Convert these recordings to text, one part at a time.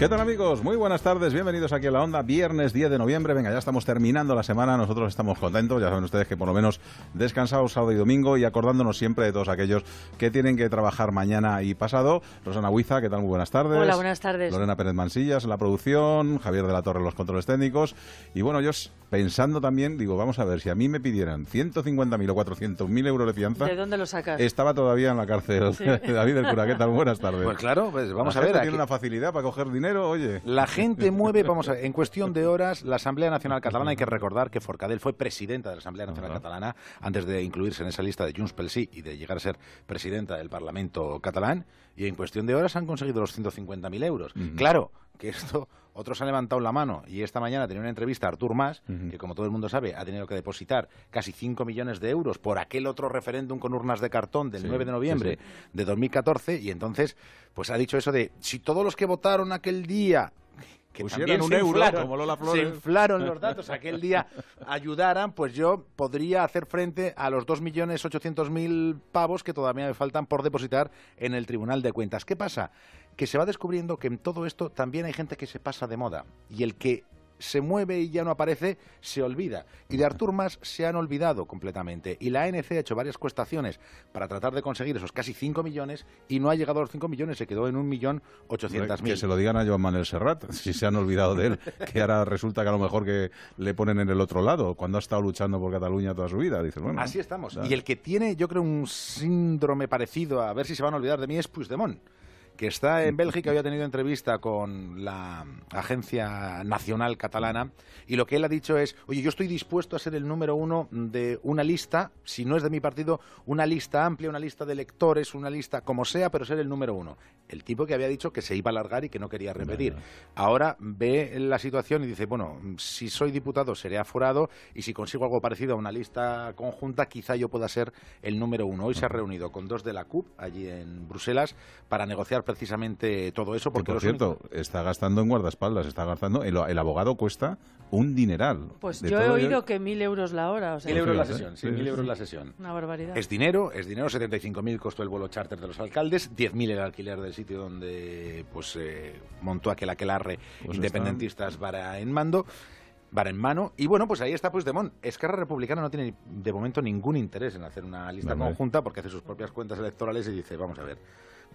¿Qué tal amigos? Muy buenas tardes, bienvenidos aquí a la Onda, viernes 10 de noviembre, venga, ya estamos terminando la semana, nosotros estamos contentos, ya saben ustedes que por lo menos descansados sábado y domingo y acordándonos siempre de todos aquellos que tienen que trabajar mañana y pasado. Rosana Huiza, ¿qué tal? Muy buenas tardes. Hola, buenas tardes. Lorena Pérez Mansillas en la producción, Javier de la Torre en los controles técnicos y bueno, yo pensando también, digo, vamos a ver, si a mí me pidieran 150.000 o 400.000 euros de fianza... ¿De dónde lo sacas? Estaba todavía en la cárcel. David del Cura, ¿qué tal? Buenas tardes. Pues claro, pues vamos La a ver. aquí- tiene una facilidad para coger dinero, oye. La gente mueve, vamos a ver, en cuestión de horas, la Asamblea Nacional Catalana, hay que recordar que Forcadell fue presidenta de la Asamblea Nacional Catalana antes de incluirse en esa lista de Junts pel Sí y de llegar a ser presidenta del Parlamento catalán, y en cuestión de horas han conseguido los 150.000 euros. Claro, que esto otros han levantado la mano y esta mañana tenía una entrevista a Artur Mas, que como todo el mundo sabe ha tenido que depositar casi 5 millones de euros por aquel otro referéndum con urnas de cartón del Sí, 9 de sí, noviembre sí. de 2014 y entonces pues ha dicho eso de si todos los que votaron aquel día que también un se euro, inflaron, como Lola se inflaron los datos aquel día ayudaran, pues yo podría hacer frente a los 2.800.000 pavos que todavía me faltan por depositar en el Tribunal de Cuentas. ¿Qué pasa? Que se va descubriendo que en todo esto también hay gente que se pasa de moda y el que se mueve y ya no aparece, se olvida. Y de Artur Mas se han olvidado completamente. Y la ANC ha hecho varias cuestaciones para tratar de conseguir esos casi 5 millones y no ha llegado a los 5 millones, se quedó en 1.800.000. Que se lo digan a Joan Manuel Serrat, si se han olvidado de él, que ahora resulta que a lo mejor que le ponen en el otro lado, cuando ha estado luchando por Cataluña toda su vida. Dices, bueno, Así estamos. Y el que tiene, yo creo, un síndrome parecido, a ver si se van a olvidar de mí, es Puigdemont, que está en Bélgica, había tenido entrevista con la Agencia Nacional Catalana, y lo que él ha dicho es, oye, yo estoy dispuesto a ser el número uno de una lista, si no es de mi partido, una lista amplia, una lista de electores, una lista como sea, pero ser el número uno. El tipo que había dicho que se iba a alargar y que no quería repetir. Ahora ve la situación y dice, bueno, si soy diputado seré aforado y si consigo algo parecido a una lista conjunta, quizá yo pueda ser el número uno. Hoy se ha reunido con dos de la CUP allí en Bruselas para negociar precisamente todo eso. Que, Porque por cierto, únicos- está gastando en guardaespaldas, está gastando. El, el abogado cuesta un dineral. Pues yo he oído ello- que mil euros la hora, o sea, Mil euros la sesión, sí, sí, mil euros la sesión. una barbaridad. Es dinero, es dinero, 75.000 costó el vuelo charter de los alcaldes, 10.000 el alquiler del sitio donde pues eh, montó aquel aquelarre Pues independentistas vara en mando, vara en mano, y bueno, pues ahí está Puigdemont. Esquerra Republicana no tiene de momento ningún interés en hacer una lista Vale. conjunta porque hace sus propias cuentas electorales y dice, vamos a ver,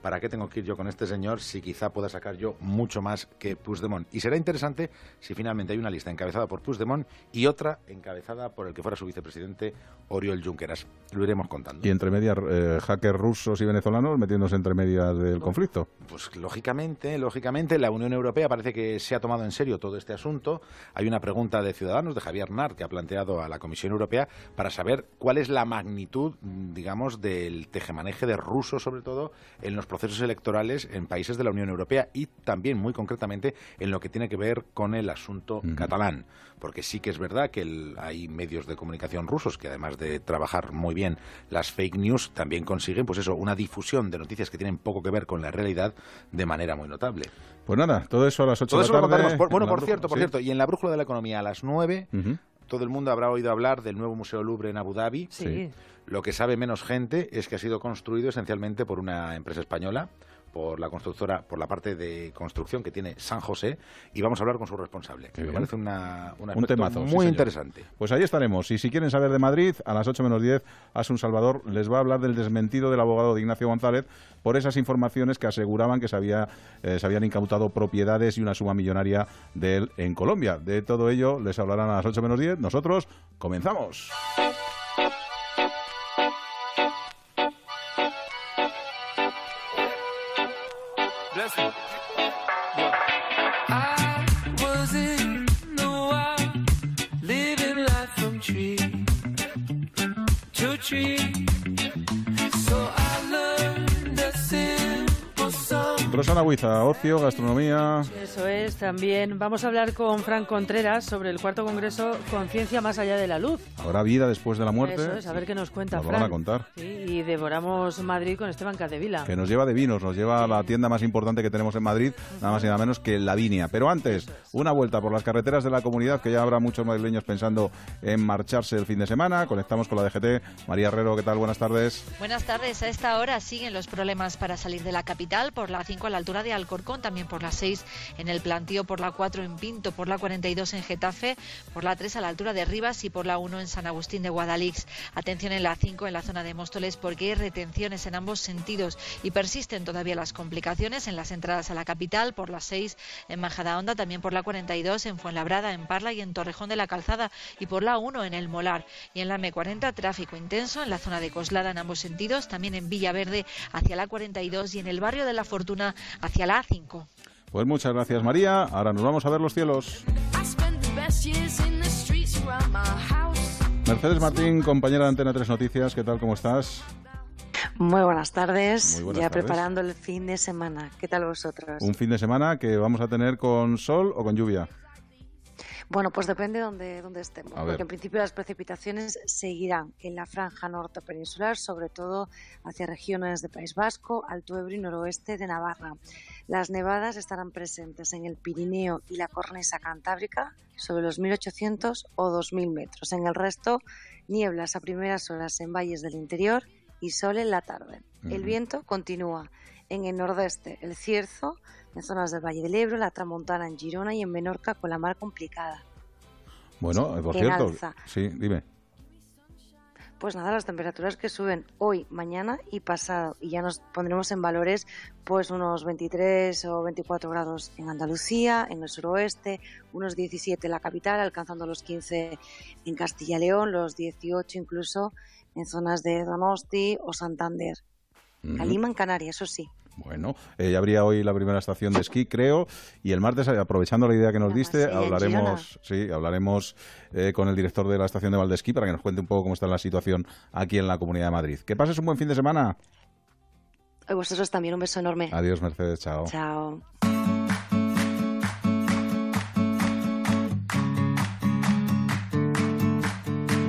¿para qué tengo que ir yo con este señor si quizá pueda sacar yo mucho más que Puigdemont? Y será interesante si finalmente hay una lista encabezada por Puigdemont y otra encabezada por el que fuera su vicepresidente, Oriol Junqueras. Lo iremos contando. Y entre medias, eh, hackers rusos y venezolanos metiéndose entre medias del conflicto. Pues lógicamente, lógicamente, la Unión Europea parece que se ha tomado en serio todo este asunto. Hay una pregunta de Ciudadanos, de Javier Nart, que ha planteado a la Comisión Europea para saber cuál es la magnitud, digamos, del tejemaneje de rusos, sobre todo, en los procesos electorales en países de la Unión Europea y también, muy concretamente, en lo que tiene que ver con el asunto catalán. Porque sí que es verdad que el- hay medios de comunicación rusos que, además de trabajar muy bien las fake news, también consiguen, pues eso, una difusión de noticias que tienen poco que ver con la realidad de manera muy notable. Pues nada, todo eso a las 8 Todo de eso la lo. Por- bueno, por brújula, cierto, por sí. cierto, y en la brújula de la economía a las 9, Ujú. todo el mundo habrá oído hablar del nuevo Museo Louvre en Abu Dhabi. Sí. Sí. Lo que sabe menos gente es que ha sido construido esencialmente por una empresa española, por la constructora, por la parte de construcción que tiene San José, y vamos a hablar con su responsable. Qué Me parece una, un Un temazo, muy interesante. Pues ahí estaremos. Y si quieren saber de Madrid, a las 8 menos 10, Asun Salvador les va a hablar del desmentido del abogado de Ignacio González por esas informaciones que aseguraban que se, había, eh, se habían incautado propiedades y una suma millonaria de él en Colombia. De todo ello les hablarán a las 8 menos 10. Nosotros comenzamos. Tree. Rosana Huiza, ocio, gastronomía. Eso es, también vamos a hablar con Fran Contreras sobre el cuarto congreso Conciencia más allá de la luz. Habrá vida después de la muerte. Eso es, a ver qué nos cuenta Nos Fran. van a contar. Sí, y devoramos Madrid con Esteban Cadevila. Que nos lleva de vinos, nos lleva a la tienda más importante que tenemos en Madrid, nada más y nada menos que Lavinia. Pero antes, una vuelta por las carreteras de la comunidad, que ya habrá muchos madrileños pensando en marcharse el fin de semana. Conectamos con la DGT. María Herrero, ¿qué tal? Buenas tardes. Buenas tardes. A esta hora siguen los problemas para salir de la capital por la 5 a la altura de Alcorcón, también por la 6 en el plantío, por la 4 en Pinto, por la 42 en Getafe, por la 3 a la altura de Rivas y por la 1 en San Agustín de Guadalix. Atención en la 5 en la zona de Móstoles porque hay retenciones en ambos sentidos y persisten todavía las complicaciones en las entradas a la capital, por la 6 en Majadahonda, también por la 42 en Fuenlabrada, en Parla y en Torrejón de la Calzada y por la 1 en El Molar. Y en la M40 tráfico intenso en la zona de Coslada en ambos sentidos, también en Villaverde hacia la 42 y en el barrio de la Fortuna hacia la A5. Pues muchas gracias, María. Ahora nos vamos a ver los cielos. Mercedes Martín, compañera de Antena 3 Noticias, ¿qué tal? ¿Cómo estás? Muy buenas tardes, Muy buenas ya tardes. preparando el fin de semana. ¿Qué tal vosotros? Un fin de semana que vamos a tener con sol o con lluvia. Bueno, pues depende de donde, donde estemos, A ver. porque en principio las precipitaciones seguirán en la franja norte peninsular, sobre todo hacia regiones de País Vasco, Alto Ebro y noroeste de Navarra. Las nevadas estarán presentes en el Pirineo y la cornisa cantábrica sobre los 1.800 o 2.000 metros. En el resto, nieblas a primeras horas en valles del interior y sol en la tarde. El viento continúa en el nordeste, el Cierzo, en zonas del Valle del Ebro, la Tramontana en Girona y en Menorca con la mar complicada. Bueno, por cierto, alza. sí, dime. Pues nada, las temperaturas que suben hoy, mañana y pasado y ya nos pondremos en valores pues unos 23 o 24 grados en Andalucía, en el suroeste, unos 17 en la capital, alcanzando los 15 en Castilla y León, los 18 incluso en zonas de Donosti o Santander. Calima en Canarias, eso sí. Bueno, eh, ya habría hoy la primera estación de esquí, creo, y el martes, eh, aprovechando la idea que nos diste, hablaremos, sí, hablaremos eh, con el director de la estación de Valdesquí para que nos cuente un poco cómo está la situación aquí en la Comunidad de Madrid. Que pases un buen fin de semana. A vosotros también un beso enorme. Adiós, Mercedes, chao. Chao.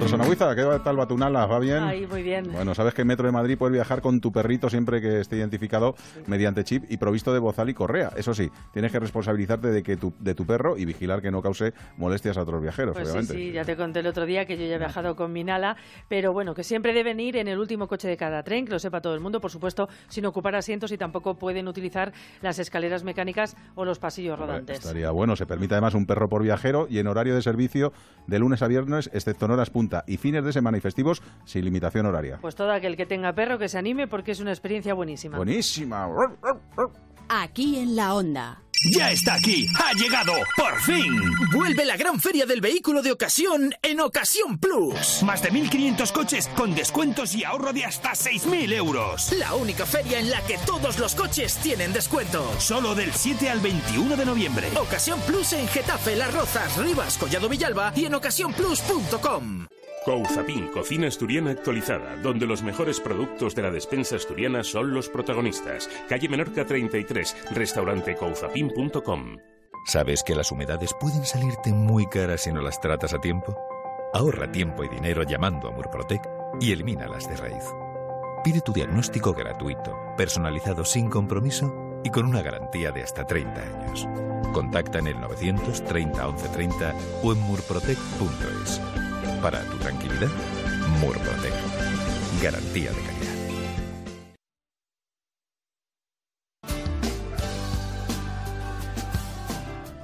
Rosana Huiza, ¿qué tal Batunala? ¿Va bien? Ahí, muy bien. Bueno, sabes que en Metro de Madrid puedes viajar con tu perrito siempre que esté identificado mediante chip y provisto de bozal y correa. Eso sí, tienes que responsabilizarte de que tu, de tu perro y vigilar que no cause molestias a otros viajeros, Pues sí, obviamente. sí, ya te conté el otro día que yo ya he viajado con mi Nala, pero bueno, que siempre deben ir en el último coche de cada tren, que lo sepa todo el mundo, por supuesto, sin ocupar asientos y tampoco pueden utilizar las escaleras mecánicas o los pasillos Hombre, rodantes. Estaría bueno. Se permite además un perro por viajero y en horario de servicio de lunes a viernes, excepto en horas punta y fines de semana y festivos sin limitación horaria. Pues todo aquel que tenga perro que se anime porque es una experiencia buenísima. Buenísima. Aquí en la onda. Ya está aquí, ha llegado, por fin. Vuelve la gran feria del vehículo de ocasión en Ocasión Plus. Más de 1.500 coches con descuentos y ahorro de hasta 6.000 euros. La única feria en la que todos los coches tienen descuento. Solo del 7 al 21 de noviembre. Ocasión Plus en Getafe, Las Rozas, Rivas, Collado Villalba y en ocasiónplus.com. Couzapin, cocina asturiana actualizada, donde los mejores productos de la despensa asturiana son los protagonistas. Calle Menorca 33, restaurante couzapin.com. ¿Sabes que las humedades pueden salirte muy caras si no las tratas a tiempo? Ahorra tiempo y dinero llamando a Murprotec y elimínalas de raíz. Pide tu diagnóstico gratuito, personalizado sin compromiso y con una garantía de hasta 30 años. Contacta en el 930 1130 o en murprotec.es. Para tu tranquilidad, Murprotec. Garantía de calidad.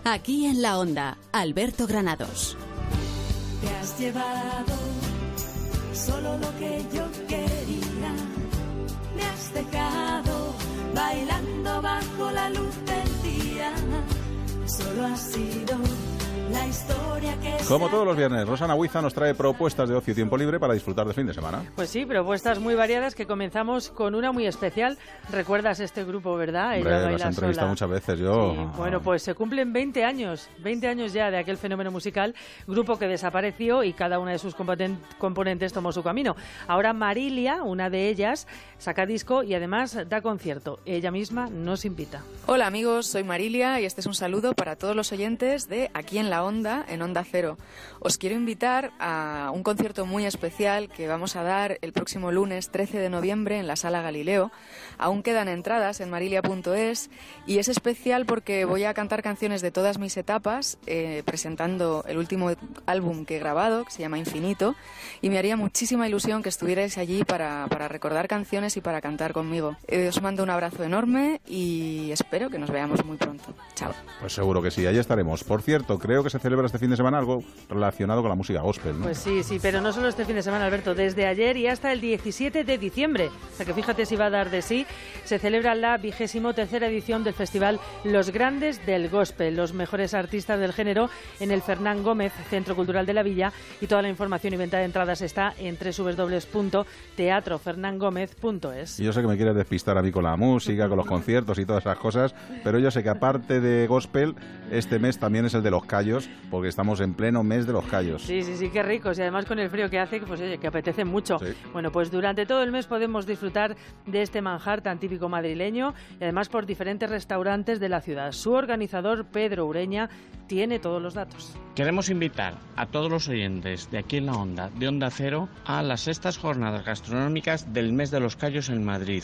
Aquí en la onda, Alberto Granados. Te has llevado solo lo que yo quería. Me has dejado bailando bajo la luz del día. Solo ha sido Como todos los viernes, Rosana Huiza nos trae propuestas de ocio y tiempo libre para disfrutar del fin de semana. Pues sí, propuestas muy variadas que comenzamos con una muy especial. ¿Recuerdas este grupo, verdad? Hombre, las entrevistado muchas veces yo. Sí, bueno, pues se cumplen 20 años, 20 años ya de aquel fenómeno musical, grupo que desapareció y cada una de sus componen- componentes tomó su camino. Ahora Marilia, una de ellas, saca disco y además da concierto. Ella misma nos invita. Hola amigos, soy Marilia y este es un saludo para todos los oyentes de Aquí en la Onda, en Onda Cero. Os quiero invitar a un concierto muy especial que vamos a dar el próximo lunes 13 de noviembre en la Sala Galileo. Aún quedan entradas en marilia.es y es especial porque voy a cantar canciones de todas mis etapas, eh, presentando el último álbum que he grabado, que se llama Infinito, y me haría muchísima ilusión que estuvierais allí para, para recordar canciones y para cantar conmigo. Eh, os mando un abrazo enorme y espero que nos veamos muy pronto. Chao. Pues seguro que sí, ahí estaremos. Por cierto, creo que se celebra este fin de semana algo relacionado con la música gospel, ¿no? Pues sí, sí, pero no solo este fin de semana, Alberto, desde ayer y hasta el 17 de diciembre, o sea que fíjate si va a dar de sí, se celebra la vigésimo tercera edición del festival Los Grandes del Gospel, los mejores artistas del género en el Fernán Gómez Centro Cultural de la Villa y toda la información y venta de entradas está en www.teatrofernangomez.es. Y yo sé que me quieres despistar a mí con la música, con los conciertos y todas esas cosas, pero yo sé que aparte de gospel, este mes también es el de los callos, porque estamos en pleno mes de los callos. Sí, sí, sí, qué ricos. Y además con el frío que hace, pues oye, que apetece mucho. Sí. Bueno, pues durante todo el mes podemos disfrutar de este manjar tan típico madrileño y además por diferentes restaurantes de la ciudad. Su organizador, Pedro Ureña, tiene todos los datos. Queremos invitar a todos los oyentes de aquí en la Onda, de Onda Cero, a las sextas jornadas gastronómicas del mes de los Callos en Madrid.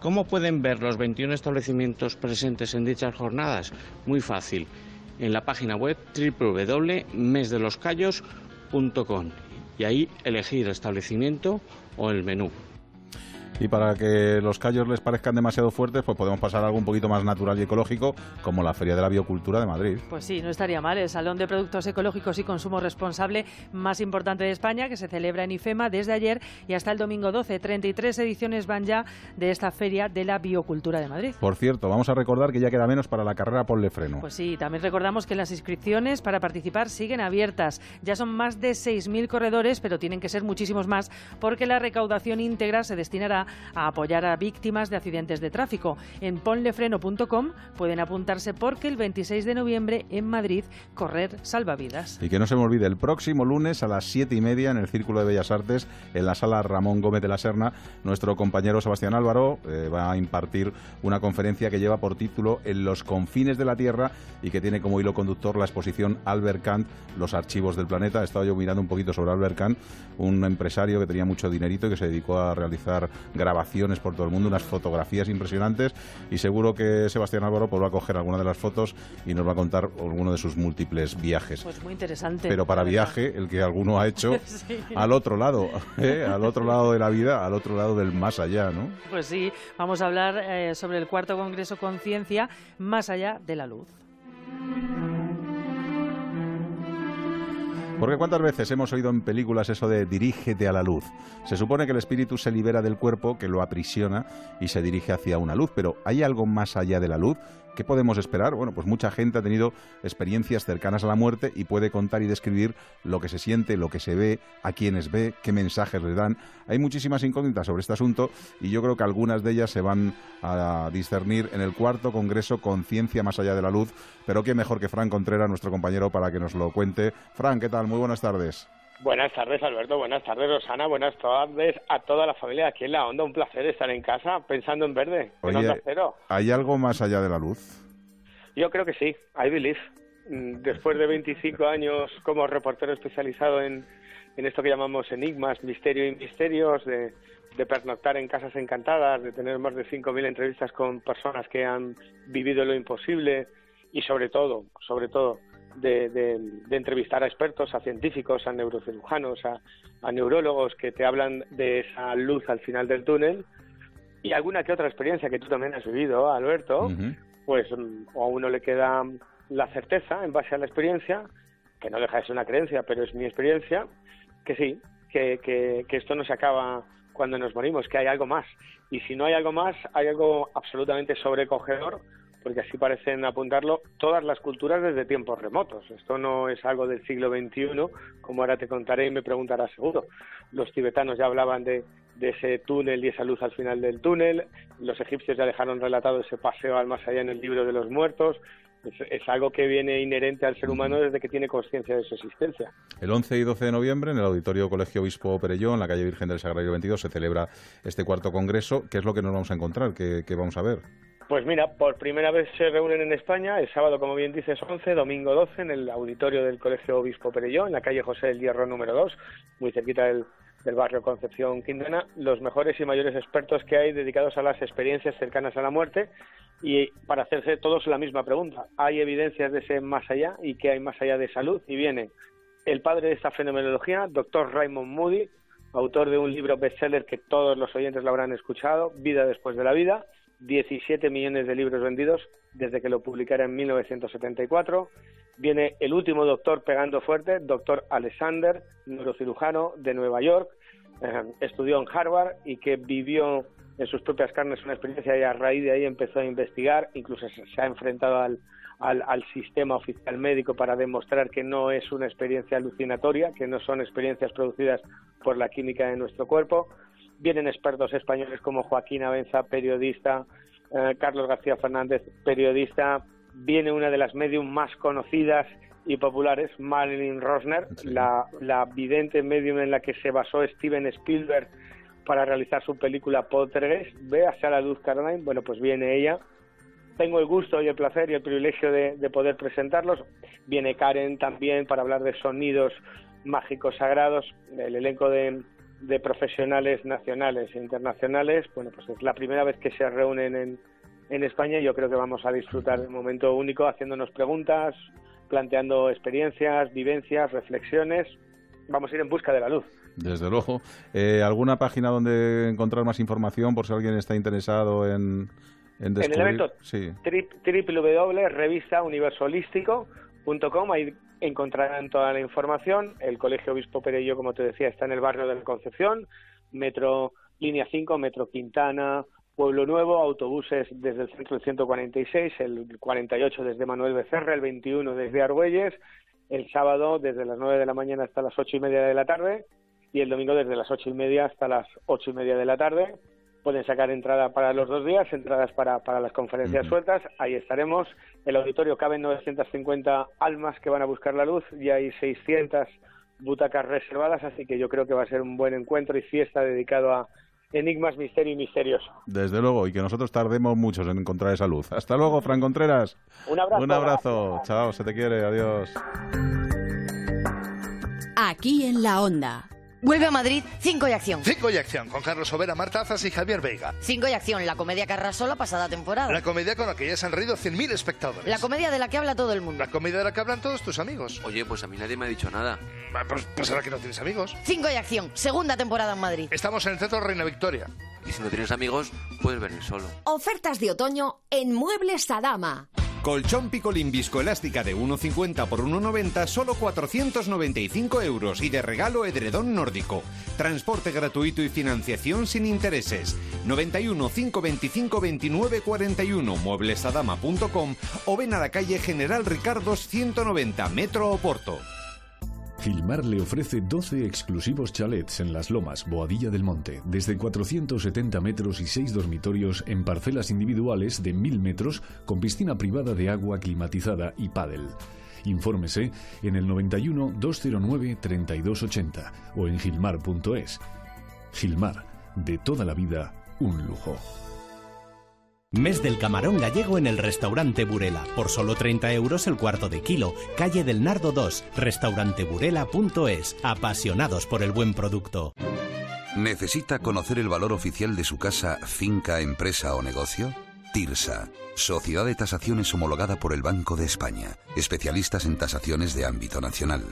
¿Cómo pueden ver los 21 establecimientos presentes en dichas jornadas? Muy fácil. En la página web www.mesdeloscallos.com y ahí elegir establecimiento o el menú. Y para que los callos les parezcan demasiado fuertes, pues podemos pasar a algo un poquito más natural y ecológico, como la Feria de la Biocultura de Madrid. Pues sí, no estaría mal. El Salón de Productos Ecológicos y Consumo Responsable más importante de España, que se celebra en IFEMA desde ayer y hasta el domingo 12. 33 ediciones van ya de esta Feria de la Biocultura de Madrid. Por cierto, vamos a recordar que ya queda menos para la carrera Ponle Freno. Pues sí, también recordamos que las inscripciones para participar siguen abiertas. Ya son más de 6.000 corredores, pero tienen que ser muchísimos más porque la recaudación íntegra se destinará a apoyar a víctimas de accidentes de tráfico. En ponlefreno.com pueden apuntarse porque el 26 de noviembre en Madrid correr salvavidas. Y que no se me olvide, el próximo lunes a las siete y media en el Círculo de Bellas Artes, en la sala Ramón Gómez de la Serna, nuestro compañero Sebastián Álvaro eh, va a impartir una conferencia que lleva por título En los confines de la Tierra y que tiene como hilo conductor la exposición Albert Kant, Los archivos del planeta. He estado yo mirando un poquito sobre Albert Kant, un empresario que tenía mucho dinerito y que se dedicó a realizar grabaciones por todo el mundo, unas fotografías impresionantes y seguro que Sebastián Álvaro pues, va a coger alguna de las fotos y nos va a contar alguno de sus múltiples viajes. Pues muy interesante. Pero para viaje, el que alguno ha hecho Sí. al otro lado, ¿eh? al otro lado de la vida, al otro lado del más allá, ¿no? Pues sí, vamos a hablar eh, sobre el cuarto Congreso Conciencia más allá de la luz. Porque cuántas veces hemos oído en películas eso de dirígete a la luz. Se supone que el espíritu se libera del cuerpo, que lo aprisiona y se dirige hacia una luz, pero ¿hay algo más allá de la luz? ¿Qué podemos esperar? Bueno, pues mucha gente ha tenido experiencias cercanas a la muerte y puede contar y describir lo que se siente, lo que se ve, a quienes ve, qué mensajes le dan. Hay muchísimas incógnitas sobre este asunto y yo creo que algunas de ellas se van a discernir en el cuarto Congreso Conciencia más allá de la luz. Pero qué mejor que Fran Contreras, nuestro compañero, para que nos lo cuente. Fran, ¿qué tal? Muy buenas tardes. Buenas tardes, Alberto. Buenas tardes, Rosana. Buenas tardes a toda la familia aquí en La Onda. Un placer estar en casa pensando en verde, en Onda Oye, Cero. ¿hay algo más allá de la luz? Yo creo que sí, I believe. Mm, Después de 25 años como reportero especializado en, en esto que llamamos enigmas, misterio y misterios, de, de pernoctar en casas encantadas, de tener más de 5.000 entrevistas con personas que han vivido lo imposible y sobre todo, sobre todo, de, de- de entrevistar a expertos, a científicos, a neurocirujanos, a, a neurólogos que te hablan de esa luz al final del túnel y alguna que otra experiencia que tú también has vivido, Alberto, pues mm, o a uno le queda la certeza en base a la experiencia, que no deja de ser una creencia, pero es mi experiencia, que sí, que, que, que esto no se acaba cuando nos morimos, que hay algo más. Y si no hay algo más, hay algo absolutamente sobrecogedor porque así parecen apuntarlo todas las culturas desde tiempos remotos. Esto no es algo del siglo XXI, como ahora te contaré y me preguntarás seguro. Los tibetanos ya hablaban de, de ese túnel y esa luz al final del túnel, los egipcios ya dejaron relatado ese paseo al más allá en el libro de los muertos, es, algo que viene inherente al ser humano desde que tiene conciencia de su existencia. El 11 y 12 de noviembre, en el Auditorio Colegio Obispo Perelló, en la calle Virgen del Sagrario 22, se celebra este cuarto congreso. ¿Qué es lo que nos vamos a encontrar? ¿Qué, vamos a ver? Pues mira, por primera vez se reúnen en España, el sábado, como bien dices, 11, domingo 12, en el auditorio del Colegio Obispo Perelló, en la calle José del Hierro número 2, muy cerquita del, barrio Concepción Quintana, los mejores y mayores expertos que hay dedicados a las experiencias cercanas a la muerte y para hacerse todos la misma pregunta. ¿Hay evidencias de ese más allá y qué hay más allá de salud? Y viene el padre de esta fenomenología, doctor Raymond Moody, autor de un libro bestseller que todos los oyentes lo habrán escuchado, Vida después de la vida, 17 millones de libros vendidos desde que lo publicara en 1974. Viene el último doctor pegando fuerte, doctor Alexander, neurocirujano de Nueva York, eh, estudió en Harvard y que vivió en sus propias carnes una experiencia y a raíz de ahí empezó a investigar, incluso se, ha enfrentado al, al, sistema oficial médico para demostrar que no es una experiencia alucinatoria, que no son experiencias producidas por la química de nuestro cuerpo. Vienen expertos españoles como Joaquín Abenza, periodista, eh, Carlos García Fernández, periodista. Viene una de las medium más conocidas y populares, Marilyn Rosner, la, la vidente medium en la que se basó Steven Spielberg para realizar su película Poltergeist. Véase a la luz Caroline. Bueno, pues viene ella. Tengo el gusto y el placer y el privilegio de, poder presentarlos. Viene Karen también para hablar de sonidos mágicos sagrados. El elenco de, profesionales nacionales e internacionales. Bueno, pues es la primera vez que se reúnen en, en España y yo creo que vamos a disfrutar de un momento único haciéndonos preguntas, planteando experiencias, vivencias, reflexiones. Vamos a ir en busca de la luz. Desde luego. Eh, ¿Alguna página donde encontrar más información por si alguien está interesado en, en descubrir? En el evento sí. www.revistauniversolístico.com ahí encontrarán toda la información. El Colegio Obispo Perello, como te decía, está en el barrio de la Concepción, metro línea 5, metro Quintana, Pueblo Nuevo, autobuses desde el centro del 146, el 48 desde Manuel Becerra, el 21 desde Argüelles, el sábado desde las 9 de la mañana hasta las 8 y media de la tarde y el domingo desde las ocho y media hasta las ocho y media de la tarde. Pueden sacar entrada para los dos días, entradas para, para las conferencias sueltas. Ahí estaremos. El auditorio caben 950 almas que van a buscar la luz y hay 600 butacas reservadas, así que yo creo que va a ser un buen encuentro y fiesta dedicado a enigmas, misterio y misterios. Desde luego, y que nosotros tardemos muchos en encontrar esa luz. Hasta luego, Fran Contreras. Un abrazo. Un abrazo. Chao, se te quiere. Adiós. Aquí en la onda. Vuelve a Madrid Cinco y Acción. Cinco y Acción, con Carlos Sobera, Marta Azas y Javier Veiga. Cinco y Acción, la comedia que arrasó la pasada temporada. La comedia con la que ya se han reído 100.000 espectadores. La comedia de la que habla todo el mundo. La comedia de la que hablan todos tus amigos. Oye, pues a mí nadie me ha dicho nada. Pues, pues ahora que no tienes amigos. Cinco y Acción, segunda temporada en Madrid. Estamos en el Centro Reina Victoria. Y si no tienes amigos, puedes venir solo. Ofertas de otoño en Muebles Adama. Colchón picolín viscoelástica de 1,50 por 1,90 solo 495 euros y de regalo edredón nórdico. Transporte gratuito y financiación sin intereses. 91 525 29 41 mueblesadama.com o ven a la calle General Ricardos 190 Metro Oporto. Gilmar le ofrece 12 exclusivos chalets en Las Lomas, Boadilla del Monte, desde 470 metros y 6 dormitorios en parcelas individuales de 1000 metros con piscina privada de agua climatizada y pádel. Infórmese en el 91 209 3280 o en gilmar.es. Gilmar, de toda la vida, un lujo. Mes del camarón gallego en el restaurante Burela. Por solo 30 euros el cuarto de kilo. Calle del Nardo 2. Restauranteburela.es. Apasionados por el buen producto. ¿Necesita conocer el valor oficial de su casa, finca, empresa o negocio? TIRSA, Sociedad de Tasaciones homologada por el Banco de España, especialistas en tasaciones de ámbito nacional.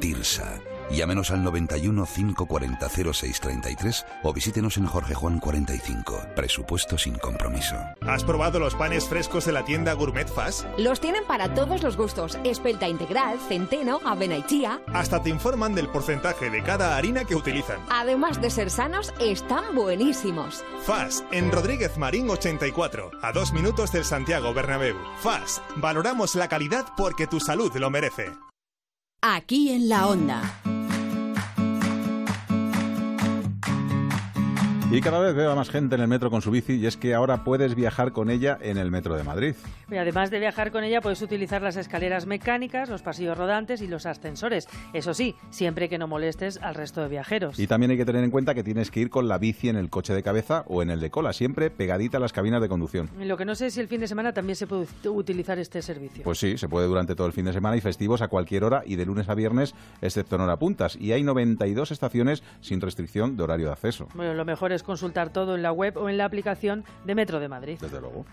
Tirsa. Llámenos al 91 540 0633 o visítenos en Jorge Juan 45. Presupuesto sin compromiso. ¿Has probado los panes frescos de la tienda Gourmet Fast? Los tienen para todos los gustos. Espelta integral, centeno, avena y chía. Hasta te informan del porcentaje de cada harina que utilizan. Además de ser sanos, están buenísimos. Fast, en Rodríguez Marín 84, a dos minutos del Santiago Bernabéu. Fast, valoramos la calidad porque tu salud lo merece. Aquí en la onda. Y cada vez veo a más gente en el metro con su bici y es que ahora puedes viajar con ella en el metro de Madrid. Además de viajar con ella, puedes utilizar las escaleras mecánicas, los pasillos rodantes y los ascensores. Eso sí, siempre que no molestes al resto de viajeros. Y también hay que tener en cuenta que tienes que ir con la bici en el coche de cabeza o en el de cola, siempre pegadita a las cabinas de conducción. Y Lo que no sé es si el fin de semana también se puede ut- utilizar este servicio. Pues sí, se puede durante todo el fin de semana y festivos a cualquier hora y de lunes a viernes, excepto en hora puntas. Y hay 92 estaciones sin restricción de horario de acceso. Bueno, lo mejor es consultar todo en la web o en la aplicación de Metro de Madrid. Desde luego.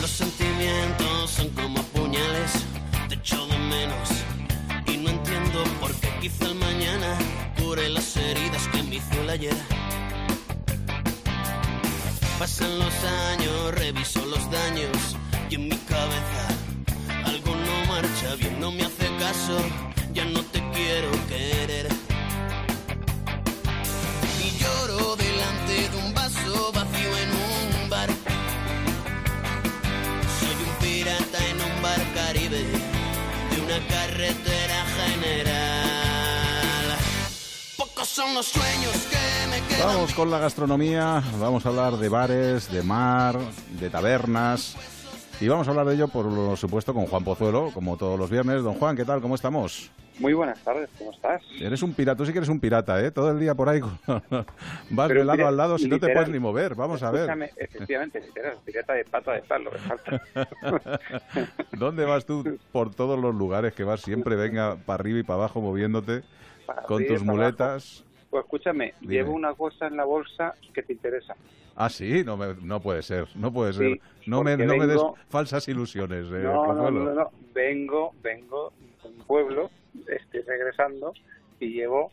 Los sentimientos son como puñales, te echo de menos y no entiendo por qué quizá el mañana cure las heridas que me hizo el ayer. Reviso los daños y en mi cabeza algo no marcha bien, no me hace caso, ya no te quiero querer. Y lloro delante de un vaso vacío en un bar. Soy un pirata en un bar caribe de una carretera son los sueños que me quedan. Vamos con la gastronomía, vamos a hablar de bares, de mar, de tabernas. Y vamos a hablar de ello, por supuesto, con Juan Pozuelo, como todos los viernes. Don Juan, ¿qué tal? ¿Cómo estamos? Muy buenas tardes, ¿cómo estás? Eres un pirata, tú sí que eres un pirata, ¿eh? Todo el día por ahí vas Pero de lado al lado si no te puedes ni mover. Vamos a ver. Efectivamente, literal, pirata de pata de palo, me falta. ¿Dónde vas tú por todos los lugares que vas siempre, venga, para arriba y para abajo moviéndote Para con arriba tus para muletas? Pues escúchame, Dime. llevo una cosa en la bolsa que te interesa. Ah, sí, no, me- no puede ser, no puede Sí, ser. No me, no me des falsas ilusiones, eh, no, no, no, no, vengo, vengo de un pueblo, estoy regresando y llevo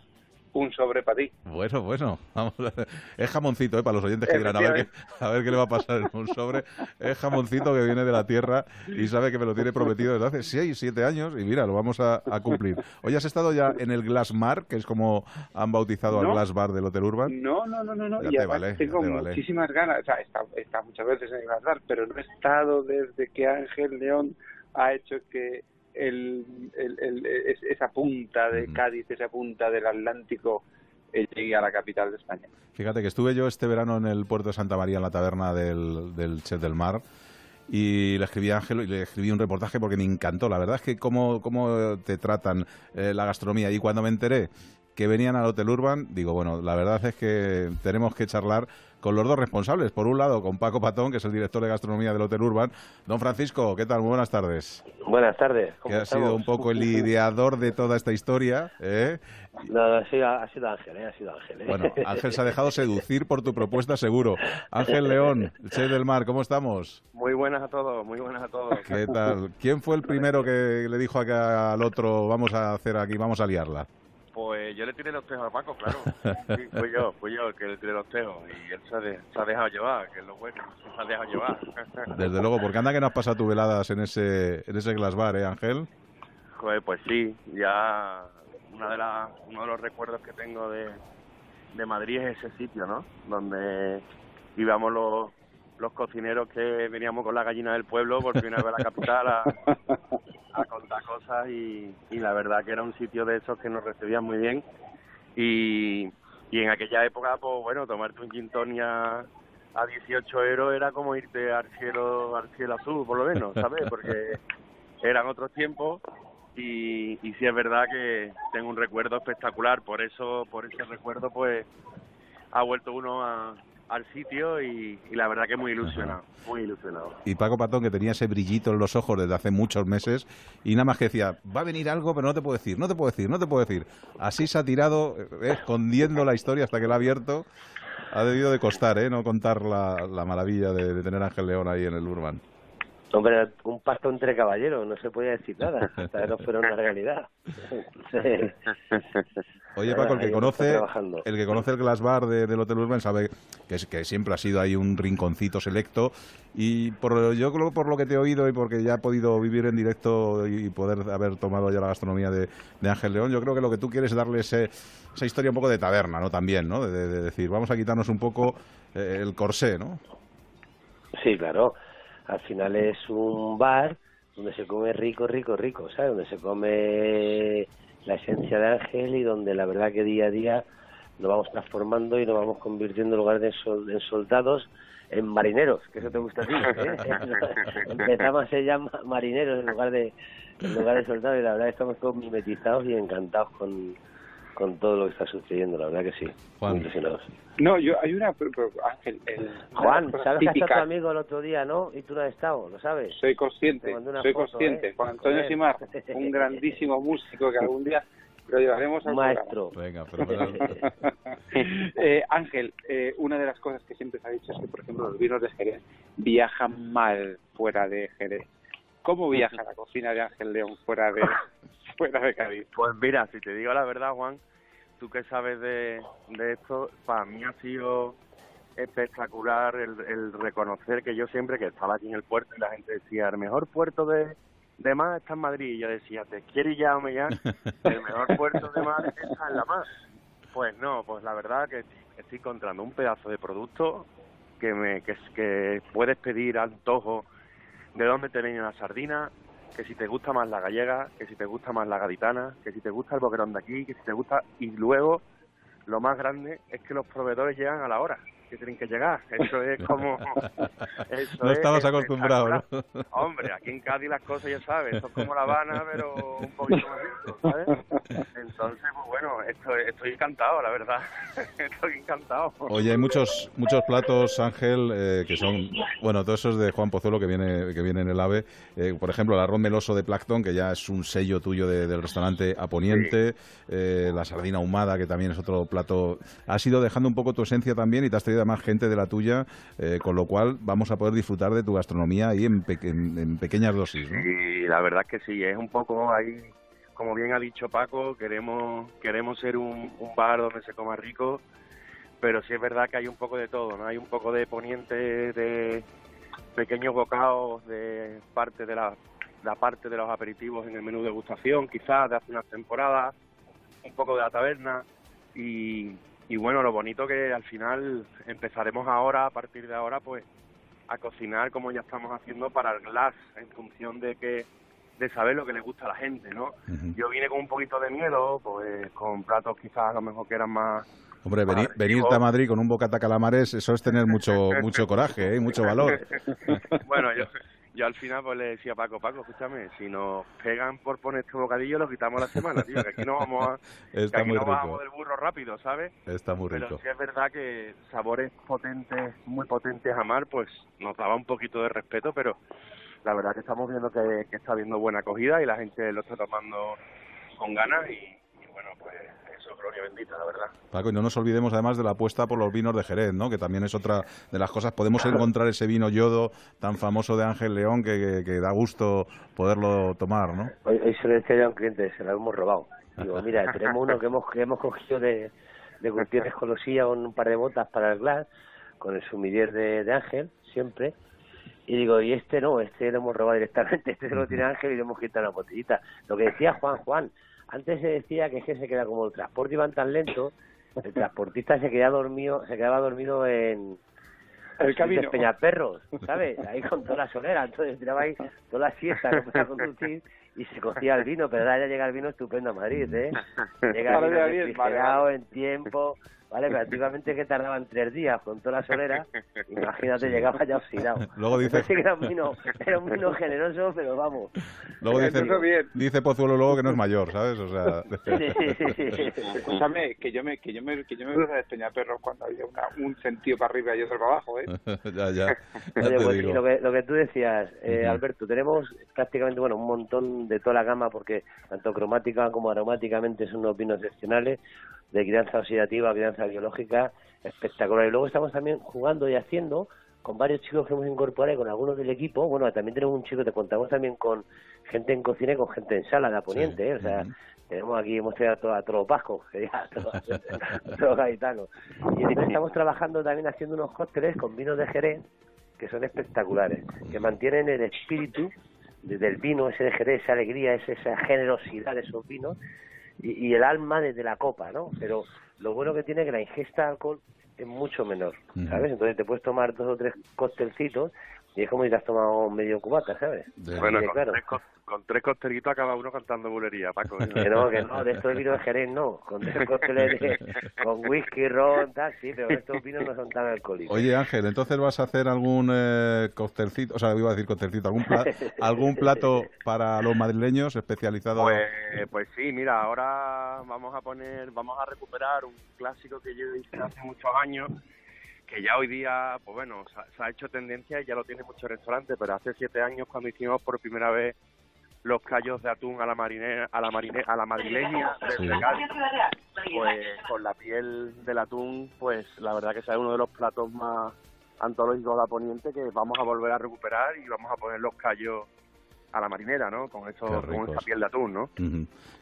un sobre para ti. Bueno, bueno, vamos a ver. es jamoncito, ¿eh? para los oyentes que dirán, a ver, qué, a ver qué le va a pasar en un sobre. Es jamoncito que viene de la tierra y sabe que me lo tiene prometido desde hace 6, 7 años y mira, lo vamos a, a cumplir. Hoy has estado ya en el Glass Mar, que es como han bautizado al. Glass Bar del Hotel Urban. No, no, no, no, no. Ya y te ya tengo te vale. muchísimas ganas. O sea, he estado muchas veces en el Glasbar, pero no he estado desde que Ángel León ha hecho que el, el- el- es- esa punta de Cádiz, esa punta del Atlántico, eh, llegue a la capital de España. Fíjate que estuve yo este verano en el puerto de Santa María, en la taberna del, del Chef del Mar, y le escribí a Ángel y le escribí un reportaje porque me encantó. La verdad es que cómo, cómo te tratan eh, la gastronomía. Y cuando me enteré que venían al Hotel Urban, digo, bueno, la verdad es que tenemos que charlar con los dos responsables. Por un lado, con Paco Patón, que es el director de gastronomía del Hotel Urban. Don Francisco, ¿qué tal? Muy buenas tardes. Buenas tardes. Que ¿cómo ha sido un poco el ideador de toda esta historia. ¿eh? No, no, ha sido, ha sido Ángel, ¿eh? Ha sido Ángel. ¿eh? Bueno, Ángel se ha dejado seducir por tu propuesta, seguro. Ángel León, Che del Mar, ¿cómo estamos? Muy buenas a todos, muy buenas a todos. ¿Qué tal? ¿Quién fue el primero que le dijo acá al otro, vamos a hacer aquí, vamos a liarla? Pues yo le tiré los tejos a Paco, claro. Sí, fui yo, fui yo el que le tiré los tejos. Y él se ha, de- se ha dejado llevar, que es lo bueno, se ha dejado llevar. Desde luego, porque anda que no has pasado tu veladas en ese, en ese glass bar, ¿eh, Ángel? Joder, pues sí, ya una de las, uno de los recuerdos que tengo de, de Madrid es ese sitio, ¿no? Donde íbamos los, los cocineros que veníamos con la gallina del pueblo por primera vez a la capital a, contar cosas y, la verdad que era un sitio de esos que nos recibían muy bien y, y en aquella época, pues bueno, tomarte un gin a, a 18 euros era como irte al cielo, al cielo azul, por lo menos, ¿sabes? Porque eran otros tiempos y, y sí es verdad que tengo un recuerdo espectacular, por eso, por ese recuerdo, pues ha vuelto uno a, al sitio y, y la verdad que muy ilusionado, muy ilusionado. Y Paco Patón, que tenía ese brillito en los ojos desde hace muchos meses, y nada más que decía, va a venir algo, pero no te puedo decir, no te puedo decir, no te puedo decir. Así se ha tirado, eh, escondiendo la historia hasta que la ha abierto. Ha debido de costar, ¿eh? No contar la, la maravilla de, de tener a Ángel León ahí en el Urban. Hombre, un pacto entre caballeros, no se podía decir nada, hasta que no fuera una realidad. Oye, Paco, el que conoce el que conoce el Glass Bar de- del Hotel Urban sabe que, es, que siempre ha sido ahí un rinconcito selecto y por yo creo por lo que te he oído y porque ya he podido vivir en directo y poder haber tomado ya la gastronomía de, de Ángel León, yo creo que lo que tú quieres es darle ese- esa historia un poco de taberna, ¿no? También, ¿no? De decir, vamos a quitarnos un poco eh, el corsé, ¿no? Sí, claro. Al final es un bar donde se come rico, rico, rico, ¿sabes? Donde se come la esencia de Ángel y donde la verdad que día a día nos vamos transformando y nos vamos convirtiendo en lugar de sol- en soldados en marineros, que eso te gusta a ti. ¿eh? Empezamos a ser ya ma- marineros en lugar de en lugar de soldados y la verdad estamos todos mimetizados y encantados con, con todo lo que está sucediendo, la verdad que sí. Juan. Muy impresionados. No, yo hay una pero- pero, Ángel, el, Juan, sabes que estado tu amigo el otro día, ¿no? Y tú no has estado, ¿lo sabes? Soy consciente, soy foto, consciente. ¿eh? Juan Antonio. Simar, un grandísimo músico que algún día lo llevaremos al maestro. Venga. Eh, Ángel, eh, una de las cosas que siempre se ha dicho es que, por ejemplo, los vinos de Jerez viajan mal fuera de Jerez. ¿Cómo viaja la cocina de Ángel León fuera de fuera de Cádiz? Pues mira, si te digo la verdad, Juan, tú que sabes de, de esto, para mí ha sido espectacular el, el reconocer que yo siempre que estaba aquí en el puerto y la gente decía, el mejor puerto de, de más está en Madrid. Y yo decía, ¿te quieres ya, hombre, ya? El mejor puerto de más está en La Mar. Pues no, pues la verdad que estoy encontrando un pedazo de producto que me que, es- que puedes pedir al antojo de dónde te viene la sardina, que si te gusta más la gallega, que si te gusta más la gaditana, que si te gusta el boquerón de aquí, que si te gusta... Y luego, lo más grande es que los proveedores llegan a la hora que tienen que llegar. Eso es como... eso No es estabas acostumbrado, ¿no? Hombre, aquí en Cádiz las cosas ya sabes, esto es como La Habana, pero un poquito más dentro, ¿sabes? Entonces, pues bueno, estoy, estoy encantado, la verdad. estoy encantado. Oye, hay muchos muchos platos, Ángel, eh, que son, bueno, todos esos de Juan Pozuelo que viene que viene en el AVE. Eh, por ejemplo, el arroz meloso de Plancton, que ya es un sello tuyo de- del restaurante A Poniente. eh, la sardina ahumada, que también es otro plato. Has ido dejando un poco tu esencia también y te has traído a más gente de la tuya, eh, con lo cual vamos a poder disfrutar de tu gastronomía ahí en, peque- en- pequeñas dosis. Y la verdad es que sí, es un poco ahí, como bien ha dicho Paco, queremos queremos ser un, bar donde se coma rico, pero sí es verdad que hay un poco de todo, ¿no? Hay un poco de poniente, de pequeños bocados, de parte de la, parte de los aperitivos en el menú de degustación, quizás de hace unas temporadas, un poco de la taberna y, y bueno, lo bonito que al final empezaremos ahora, a partir de ahora, pues a cocinar como ya estamos haciendo para el glass, en función de que de saber lo que le gusta a la gente, ¿no? Yo vine con un poquito de miedo, pues con platos quizás a lo mejor que eran más... Hombre, venir, venirte a Madrid con un bocata calamares, eso es tener mucho mucho coraje, ¿eh? mucho valor. bueno, yo, yo al final pues le decía Paco, Paco, escúchame, si nos pegan por poner este bocadillo, lo quitamos la semana, tío, que aquí no vamos a... que Está aquí muy no rico. bajamos del burro rápido, ¿sabes? Está muy Pero rico. sí es verdad que sabores potentes, muy potentes a mar, pues nos daba un poquito de respeto, pero la verdad que estamos viendo que, que está habiendo buena acogida y la gente lo está tomando con ganas y, y bueno, pues gloria bendita, la verdad. Paco, y no nos olvidemos además de la apuesta por los vinos de Jerez, ¿no? Que también es otra de las cosas. Podemos encontrar ese vino yodo tan famoso de Ángel León que, que- que da gusto poderlo tomar, ¿no? Hoy, hoy se lo decía yo a un cliente, se lo hemos robado. Digo, mira, tenemos uno que hemos, que hemos cogido de, de Gutiérrez Colosilla con un par de botas para el glass, con el sumiller de, de Ángel, siempre. Y digo, y este no, este lo hemos robado directamente, este se lo tiene Ángel y le hemos quitado una botellita. Lo que decía Juan, Juan, antes se decía que es que se queda como el transporte iban tan lento, el transportista se quedaba dormido, se quedaba dormido en El camino. Peñaperros, ¿sabes? Ahí con toda la solera, entonces tiraba ahí toda la siesta, podía conducir y se cogía el vino, pero ahora ya llega el vino estupendo a Madrid, ¿eh? Llega el vino refrigerado en tiempo, ¿vale? Prácticamente que tardaban tres días con toda la solera, imagínate, llegaba ya oxidado. Luego dice- Entonces sí era un vino, era un vino generoso, pero vamos. Luego dice, Eso bien. dice Pozuelo luego que no es mayor, ¿sabes? O sea, Escúchame, que yo me, que yo me, que yo me cruzo de Peñaperros cuando había una- un sentido para arriba y otro para abajo, ¿eh? ya, ya. ya Oye, pues lo que, lo que tú decías, eh, Ujú. Alberto, tenemos prácticamente bueno un montón de toda la gama porque tanto cromática como aromáticamente son unos vinos excepcionales de crianza oxidativa, crianza biológica, espectacular. Y luego estamos también jugando y haciendo con varios chicos que hemos incorporado y con algunos del equipo. Bueno, también tenemos un chico, te contamos también con gente en cocina y con gente en sala de Poniente, ¿eh? o sea, tenemos aquí, hemos traído a todo, a todo Pasco, que ya, a todo, a todo Gaetano. Y estamos trabajando también haciendo unos cócteles con vinos de Jerez que son espectaculares, que mantienen el espíritu de- del vino, ese de Jerez, esa alegría, esa generosidad de esos vinos y, y el alma desde la copa, ¿no? Pero lo bueno que tiene es que la ingesta de alcohol es mucho menor, ¿sabes? Entonces te puedes tomar dos o tres cóctelcitos y es como si te has tomado medio cubata, ¿sabes? Bueno, con, claro, tres, co- con tres costelitos acaba uno cantando bulería, Paco. ¿eh? que no, que no, de estos vinos de Jerez no, con tres cócteles de- con whisky, ron, tal, sí, pero estos vinos no son tan alcohólicos. Oye Ángel, entonces vas a hacer algún eh, coctelcito, o sea, iba a decir coctelcito, algún, pla- algún plato para los madrileños especializado. Pues, pues sí, mira, ahora vamos a poner, vamos a recuperar un clásico que yo hice hace muchos años, que ya hoy día, pues bueno, se, ha- se ha hecho tendencia y ya lo tiene muchos restaurantes, pero hace siete años cuando hicimos por primera vez los callos de atún a la marine, a la marine, a la madrileña desde Sí. Cádiz, pues con la piel del atún, pues la verdad que es uno de los platos más antológicos de la poniente que vamos a volver a recuperar y vamos a poner los callos a la marinera, ¿no? Con eso, con esa piel de atún, ¿no?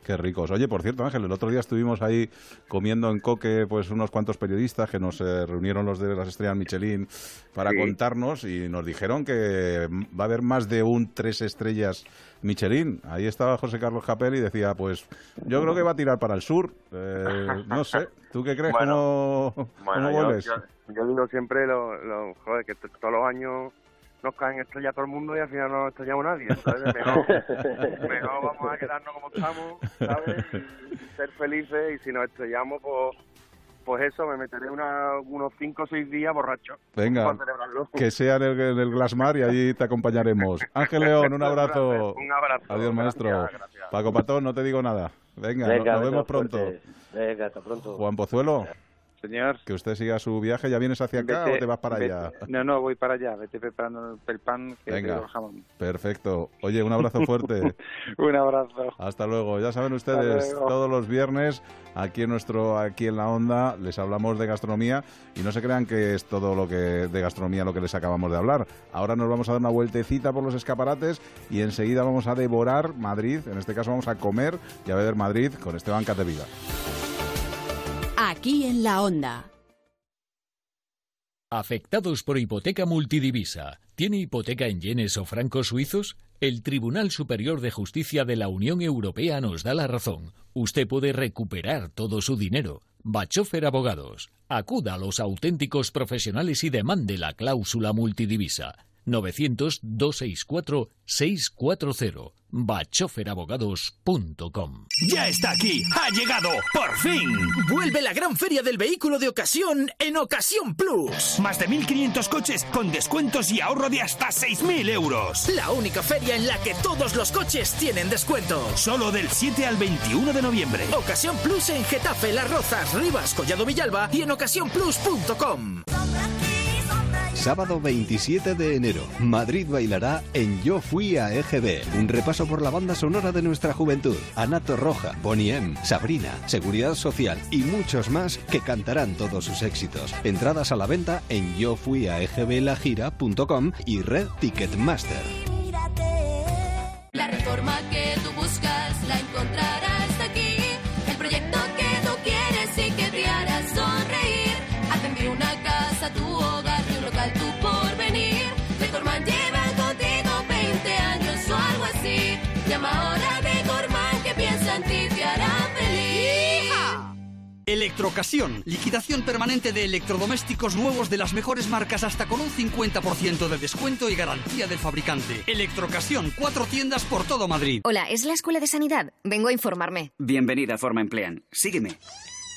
Qué ricos. Oye, por cierto, Ángel, el otro día estuvimos ahí comiendo en Coque pues unos cuantos periodistas que nos eh, reunieron los de las estrellas Michelin para Sí. contarnos y nos dijeron que va a haber más de un tres estrellas Michelin. Ahí estaba José Carlos Capel y decía, pues yo creo que va a tirar para el sur. Eh, no sé, ¿tú qué crees? Bueno, ¿Cómo, Bueno, cómo yo, yo, yo digo siempre, lo, lo- joder, que todos los años nos caen estrellas todo el mundo y al final no nos estrellamos nadie. Entonces, mejor, mejor vamos a quedarnos como estamos, ¿sabes? Y ser felices y si nos estrellamos, pues, pues eso, me meteré una, unos 5 o 6 días borracho. Venga, para celebrarlo. que sea en el, en el Glasmar y allí te acompañaremos. Ángel León, un abrazo. Un abrazo. Adiós, maestro. Gracias, gracias. Paco Patón, no te digo nada. Venga, Venga, nos besos vemos pronto. fuertes. Venga, hasta pronto. Juan Pozuelo. Señor. Que usted siga su viaje. ¿Ya vienes hacia acá Vete- o te vas para vete- allá? No, no, voy para allá. Vete preparando el pan que Venga. te jamón. Perfecto. Oye, un abrazo fuerte. Un abrazo. Hasta luego. Ya saben ustedes, todos los viernes aquí en nuestro aquí en la onda les hablamos de gastronomía y no se crean que es todo lo que de gastronomía lo que les acabamos de hablar. Ahora nos vamos a dar una vueltecita por los escaparates y enseguida vamos a devorar Madrid. En este caso vamos a comer y a beber Madrid con Esteban Catevila. Aquí en la onda. Afectados por hipoteca multidivisa. ¿Tiene hipoteca en yenes o francos suizos? El Tribunal Superior de Justicia de la Unión Europea nos da la razón. Usted puede recuperar todo su dinero. Bachofer Abogados. Acuda a los auténticos profesionales y demande la cláusula multidivisa. 900-264-640. bachoferabogados.com Ya está aquí, ha llegado, por fin. Vuelve la gran feria del vehículo de ocasión en Ocasión Plus. Más de 1.500 coches con descuentos y ahorro de hasta 6.000 euros. La única feria en la que todos los coches tienen descuento. Solo del 7 al 21 de noviembre. Ocasión Plus en Getafe, Las Rozas, Rivas, Collado Villalba y en ocasiónplus.com. Sábado 27 de enero, Madrid bailará en Yo Fui a EGB, un repaso por la banda sonora de nuestra juventud. Anato Roja, Bonnie M, Sabrina, Seguridad Social y muchos más que cantarán todos sus éxitos. Entradas a la venta en yofuiaegblajira.com y Red Ticketmaster. La reforma que tú buscas la encontrarás ahora a Decorman que piensa en ti, te hará feliz. El Electrocasión. Liquidación permanente de electrodomésticos nuevos de las mejores marcas hasta con un 50% de descuento y garantía del fabricante. Electrocasión. Cuatro tiendas por todo Madrid. Hola, ¿es la Escuela de Sanidad? Vengo a informarme. Bienvenida a Forma Emplean. Sígueme.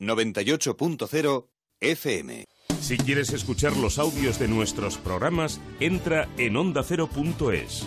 98.0 FM. Si quieres escuchar los audios de nuestros programas, entra en ondacero.es.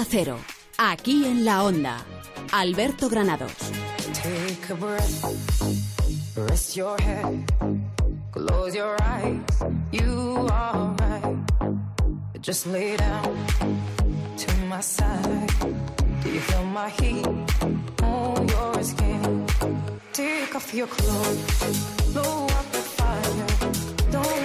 Onda Cero, aquí en la Onda. Alberto Granados. Take a breath, rest your head, close your eyes. You are right. Just lay down to my side. Do you feel my heat on your skin? Take off your clothes, blow up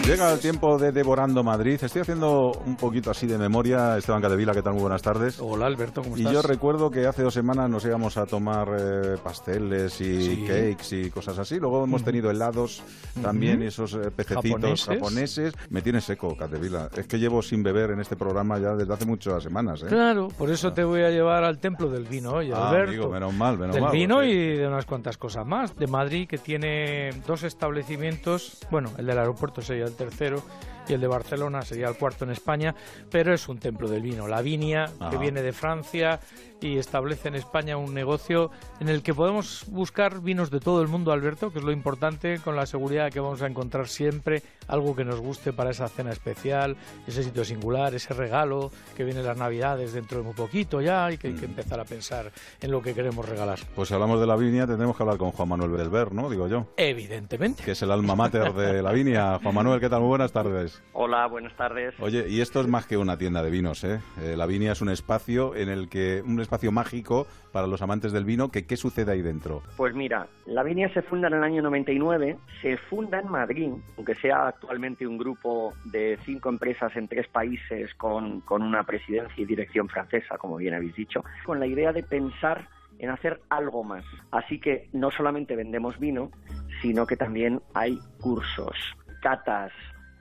Llega el tiempo de Devorando Madrid. Estoy haciendo un poquito así de memoria. Esteban Cadevila, ¿qué tal? Muy buenas tardes. Hola Alberto, ¿cómo Y estás? yo recuerdo que hace dos semanas nos íbamos a tomar eh, pasteles y Sí. cakes y cosas así. Luego hemos tenido helados también, Ujú. y esos eh, pececitos Japoneses. japoneses. Me tiene seco, Cadevila. Es que llevo sin beber en este programa ya desde hace muchas semanas. ¿eh? Claro, por eso te voy a llevar al templo del vino hoy, Ah, Alberto. amigo, menos mal, menos del mal, vino porque- y de unas cuantas cosas más. De Madrid, que tiene dos establecimientos. Bueno, el del aeropuerto sería el tercero y el de Barcelona sería el cuarto en España, pero es un templo del vino. La Vinia, que viene de Francia y establece en España un negocio en el que podemos buscar vinos de todo el mundo, Alberto, que es lo importante, con la seguridad de que vamos a encontrar siempre algo que nos guste para esa cena especial, ese sitio singular, ese regalo que viene las Navidades dentro de muy poquito ya y que hay que empezar a pensar en lo que queremos regalar. Pues si hablamos de la viña, tendremos que hablar con Juan Manuel Belver, ¿no? Digo yo. Evidentemente. Que es el alma mater de la viña. Juan Manuel, ¿qué tal? Muy buenas tardes. Hola, buenas tardes. Oye, y esto es más que una tienda de vinos, ¿eh? Eh, la viña es un espacio en el que un espacio mágico para los amantes del vino. Que, ¿Qué sucede ahí dentro? Pues mira, la Vinia se funda en el año 99, se funda en Madrid, aunque sea actualmente un grupo de cinco empresas en tres países con, con una presidencia y dirección francesa, como bien habéis dicho, con la idea de pensar en hacer algo más. Así que no solamente vendemos vino, sino que también hay cursos, catas,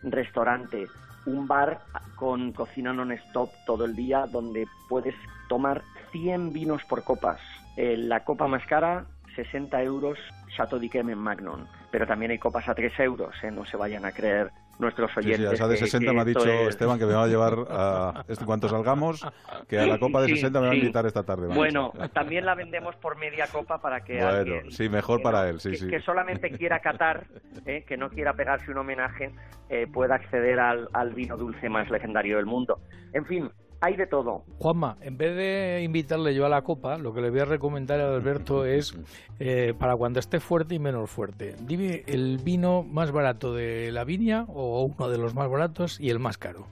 restaurante, un bar con cocina non-stop todo el día donde puedes tomar 100 vinos por copas. Eh, la copa más cara, 60 euros, Chateau d'Yquem en Magnum. Pero también hay copas a 3 euros, ¿eh? no se vayan a creer nuestros Sí, sí, oyentes. esa de que- 60 que me ha dicho es- Esteban que me va a llevar a... En cuanto salgamos, que a la copa de Sí, 60 me va a sí. invitar esta tarde. Bueno, también la vendemos por media copa para que Bueno, alguien sí, mejor que para no- él, sí, que, sí. que solamente quiera catar, eh, que no quiera pegarse un homenaje, eh, pueda acceder al, al vino dulce más legendario del mundo. En fin, hay de todo. Juanma, en vez de invitarle yo a la copa, lo que le voy a recomendar a Alberto es eh, para cuando esté fuerte y menos fuerte. Dime el vino más barato de la viña o uno de los más baratos y el más caro.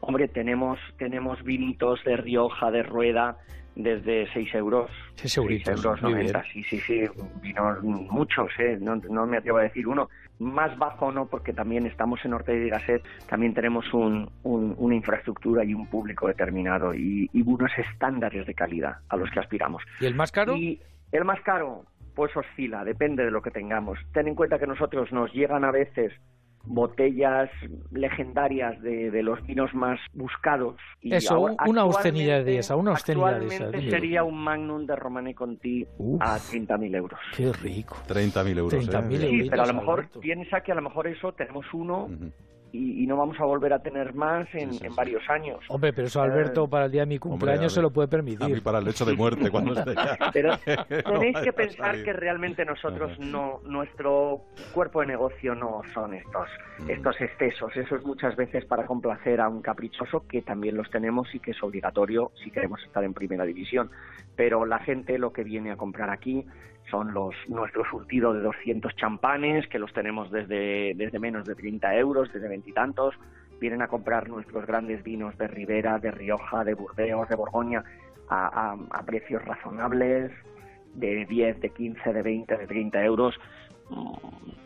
Hombre, tenemos, tenemos vinitos de Rioja, de Rueda, desde 6 euros. Seis euritos, Seis euros muy 90, bien. sí, sí, sí, vinos muchos, ¿eh? no, no me atrevo a decir uno. Más bajo no, porque también estamos en Ortega y Gasset, también tenemos un, un- una infraestructura y un público determinado y, y unos estándares de calidad a los que aspiramos. ¿Y el más caro? Y el más caro, pues oscila, depende de lo que tengamos. Ten en cuenta que nosotros nos llegan a veces botellas legendarias de, de los vinos más buscados. Y Eso, ahora- una obscenidad de esa, una obscenidad de esa. Sería un Magnum de Romane Conti a 30.000 euros. Qué rico. 30.000 euros. 30.000 ¿eh? Sí, pero a lo mejor Alberto. piensa que a lo mejor eso tenemos uno y, y no vamos a volver a tener más en, en varios años. Hombre, pero eso Alberto para el día de mi cumpleaños a se lo puede A mí permitir. para el lecho de muerte cuando esté ya. Pero tenéis que pensar que realmente nosotros no, nuestro cuerpo de negocio no son estos, Mm. estos excesos. Eso es muchas veces para complacer a un caprichoso que también los tenemos y que es obligatorio si queremos estar en primera división. Pero la gente lo que viene a comprar aquí son los nuestro surtido de 200 champanes que los tenemos desde, desde menos de 30 euros, desde veintitantos. Vienen a comprar nuestros grandes vinos de Ribera, de Rioja, de Burdeos, de Borgoña a, a- precios razonables de 10, de 15, de 20, de 30 euros.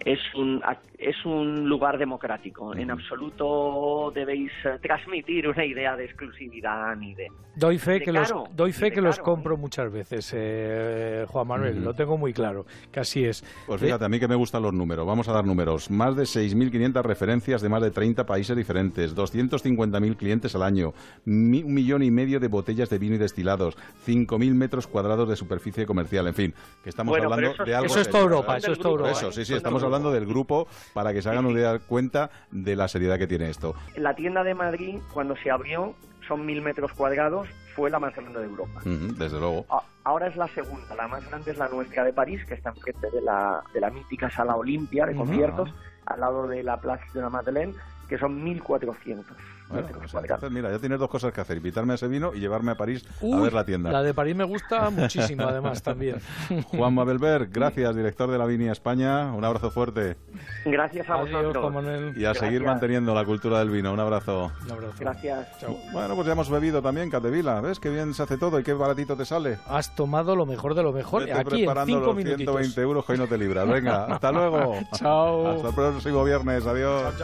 Es un, es un lugar democrático. En absoluto debéis eh, transmitir una idea de exclusividad ni de... Doy fe de que los doy fe que los compro muchas veces, eh, Juan Manuel, lo tengo muy claro, que así es. Pues De- fíjate, a mí que me gustan los números. Vamos a dar números. Más de 6.500 referencias de más de 30 países diferentes, 250.000 clientes al año, mi- un millón y medio de botellas de vino y destilados, 5.000 metros cuadrados de superficie comercial. En fin, que estamos Bueno, hablando eso de algo Eso es toda Europa, ¿verdad? eso es toda Por. Eso, sí, sí, estamos hablando del grupo para que se hagan una cuenta de la seriedad que tiene esto. La tienda de Madrid, cuando se abrió, son mil metros cuadrados, fue la más grande de Europa. Desde luego. Ahora es la segunda, la más grande es la nuestra de París, que está enfrente de la, de la mítica sala Olimpia de conciertos, al lado de la Place de la Madeleine, que son 1.400 Bueno, pues cuadrados. entonces, mira, ya tienes dos cosas que hacer, invitarme a ese vino y llevarme a París a Uy, ver la tienda. La de París me gusta muchísimo, además, también. Juan Mabelberg, gracias, director de la Vinia España. Un abrazo fuerte. Gracias a Adiós, vosotros. Manuel. Y a seguir Gracias. manteniendo la cultura del vino. Un abrazo. Un abrazo. Gracias. Bueno, pues ya hemos bebido también, Catevila. ¿Ves qué bien se hace todo y qué baratito te sale? Has tomado lo mejor de lo mejor Vete aquí en preparando cinco los minutitos. 120 euros que hoy no te libras. Venga, hasta luego. Chao. Hasta el próximo viernes. Adiós.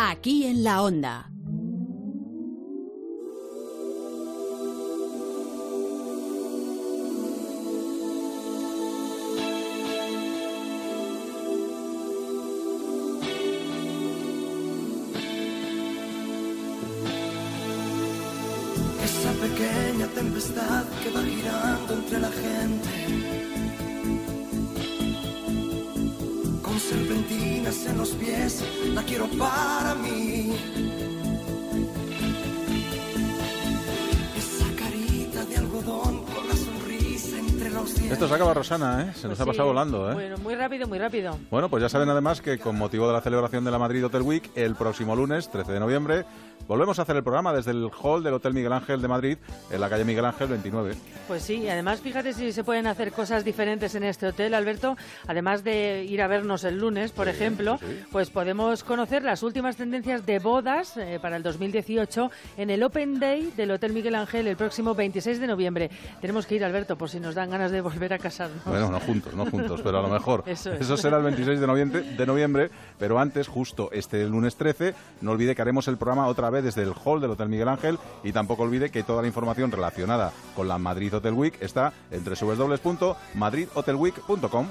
Aquí en la onda. Esa pequeña tempestad que va girando entre la gente. La quiero para mí. Esa carita de algodón con la sonrisa entre los dientes. Esto se acaba Rosana, ¿eh? Se nos Pues ha sí. pasado volando, ¿eh? Bueno, muy rápido, muy rápido. Bueno, pues ya saben además que con motivo de la celebración de la Madrid Hotel Week, el próximo lunes, 13 de noviembre, volvemos a hacer el programa desde el hall del Hotel Miguel Ángel de Madrid, en la calle Miguel Ángel 29. Pues sí, y además fíjate si se pueden hacer cosas diferentes en este hotel, Alberto. Además de ir a vernos el lunes, por ejemplo, pues podemos conocer las últimas tendencias de bodas eh, para el 2018 en el Open Day del Hotel Miguel Ángel el próximo 26 de noviembre. Tenemos que ir, Alberto, por si nos dan ganas de volver a casarnos. Bueno, no juntos, no juntos, pero a lo mejor. Eso es. será el 26 de noviembre, de noviembre, pero antes, justo este lunes 13, no olvide que haremos el programa otra vez desde el hall del Hotel Miguel Ángel y tampoco olvide que toda la información relacionada con la Madrid Hotel Week está en www.madridhotelweek.com.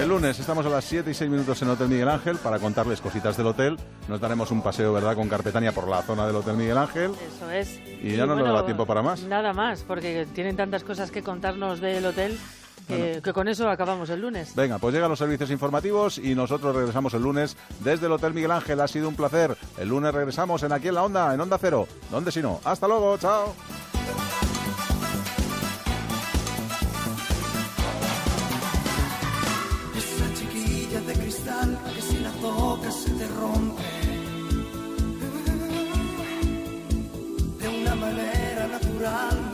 El lunes estamos a las 7 y 6 minutos en Hotel Miguel Ángel para contarles cositas del hotel. Nos daremos un paseo, ¿verdad?, con Carpetania por la zona del Hotel Miguel Ángel. Eso es. Y ya no nos da tiempo para más. Nada más, porque tienen tantas cosas que contarnos del hotel que, que con eso acabamos el lunes. Venga, pues llegan los servicios informativos y nosotros regresamos el lunes desde el Hotel Miguel Ángel. Ha sido un placer. El lunes regresamos en Aquí en la Onda, en Onda Cero. ¿Dónde si no? Hasta luego, chao. Esa chiquilla de cristal que si la tocas se te rompe. De una manera natural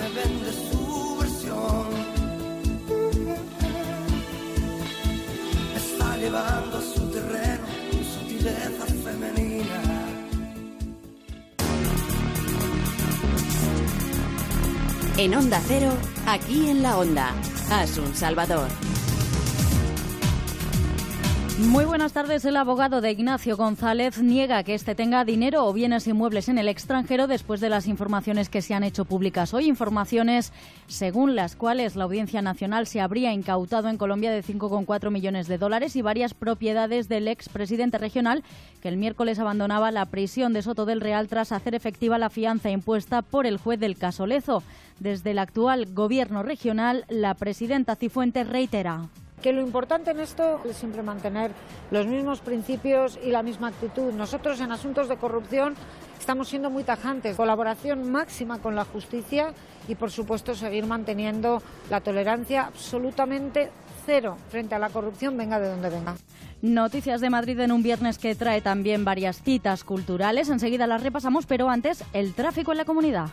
Llevando a su terreno sutileza femenina. En Onda Cero, aquí en la onda. Asun Salvador. Muy buenas tardes. El abogado de Ignacio González niega que este tenga dinero o bienes inmuebles en el extranjero después de las informaciones que se han hecho públicas hoy. Informaciones según las cuales la Audiencia Nacional se habría incautado en Colombia de 5,4 millones de dólares y varias propiedades del expresidente regional que el miércoles abandonaba la prisión de Soto del Real tras hacer efectiva la fianza impuesta por el juez del caso Lezo. Desde el actual gobierno regional, la presidenta Cifuentes reitera que lo importante en esto es siempre mantener los mismos principios y la misma actitud. Nosotros en asuntos de corrupción estamos siendo muy tajantes, colaboración máxima con la justicia y por supuesto seguir manteniendo la tolerancia absolutamente cero frente a la corrupción, venga de donde venga. Noticias de Madrid en un viernes que trae también varias citas culturales. Enseguida las repasamos, pero antes el tráfico en la comunidad.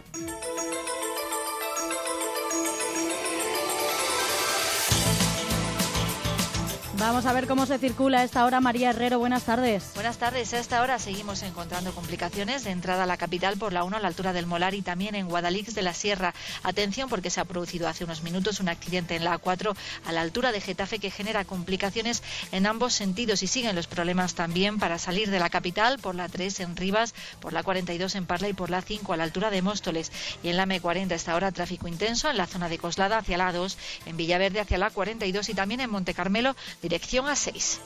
Vamos a ver cómo se circula a esta hora. María Herrero, buenas tardes. Buenas tardes. A esta hora seguimos encontrando complicaciones de entrada a la capital por la 1 a la altura del Molar y también en Guadalix de la Sierra. Atención porque se ha producido hace unos minutos un accidente en la A4 a la altura de Getafe que genera complicaciones en ambos sentidos y siguen los problemas también para salir de la capital por la 3 en Rivas, por la 42 en Parla y por la 5 a la altura de Móstoles. Y en la M40 a esta hora tráfico intenso en la zona de Coslada hacia la 2, en Villaverde hacia la 42 y también en Monte Carmelo dirección a 6.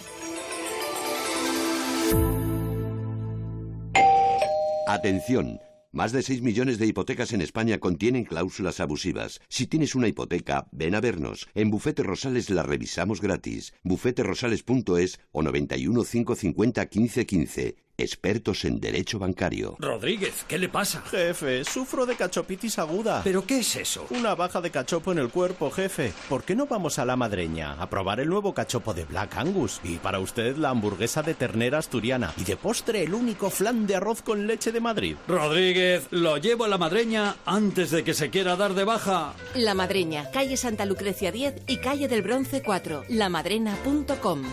Atención. Más de 6 millones de hipotecas en España contienen cláusulas abusivas. Si tienes una hipoteca, ven a vernos. En Bufete Rosales la revisamos gratis. bufeterosales.es o 91 550 1515. Expertos en derecho bancario. Rodríguez, ¿qué le pasa? Jefe, sufro de cachopitis aguda. ¿Pero qué es eso? Una baja de cachopo en el cuerpo, jefe. ¿Por qué no vamos a la madreña a probar el nuevo cachopo de Black Angus? Y para usted la hamburguesa de ternera asturiana. Y de postre el único flan de arroz con leche de Madrid. Rodríguez, lo llevo a la madreña antes de que se quiera dar de baja. La Madreña, calle Santa Lucrecia 10 y calle del Bronce 4. Lamadrena.com.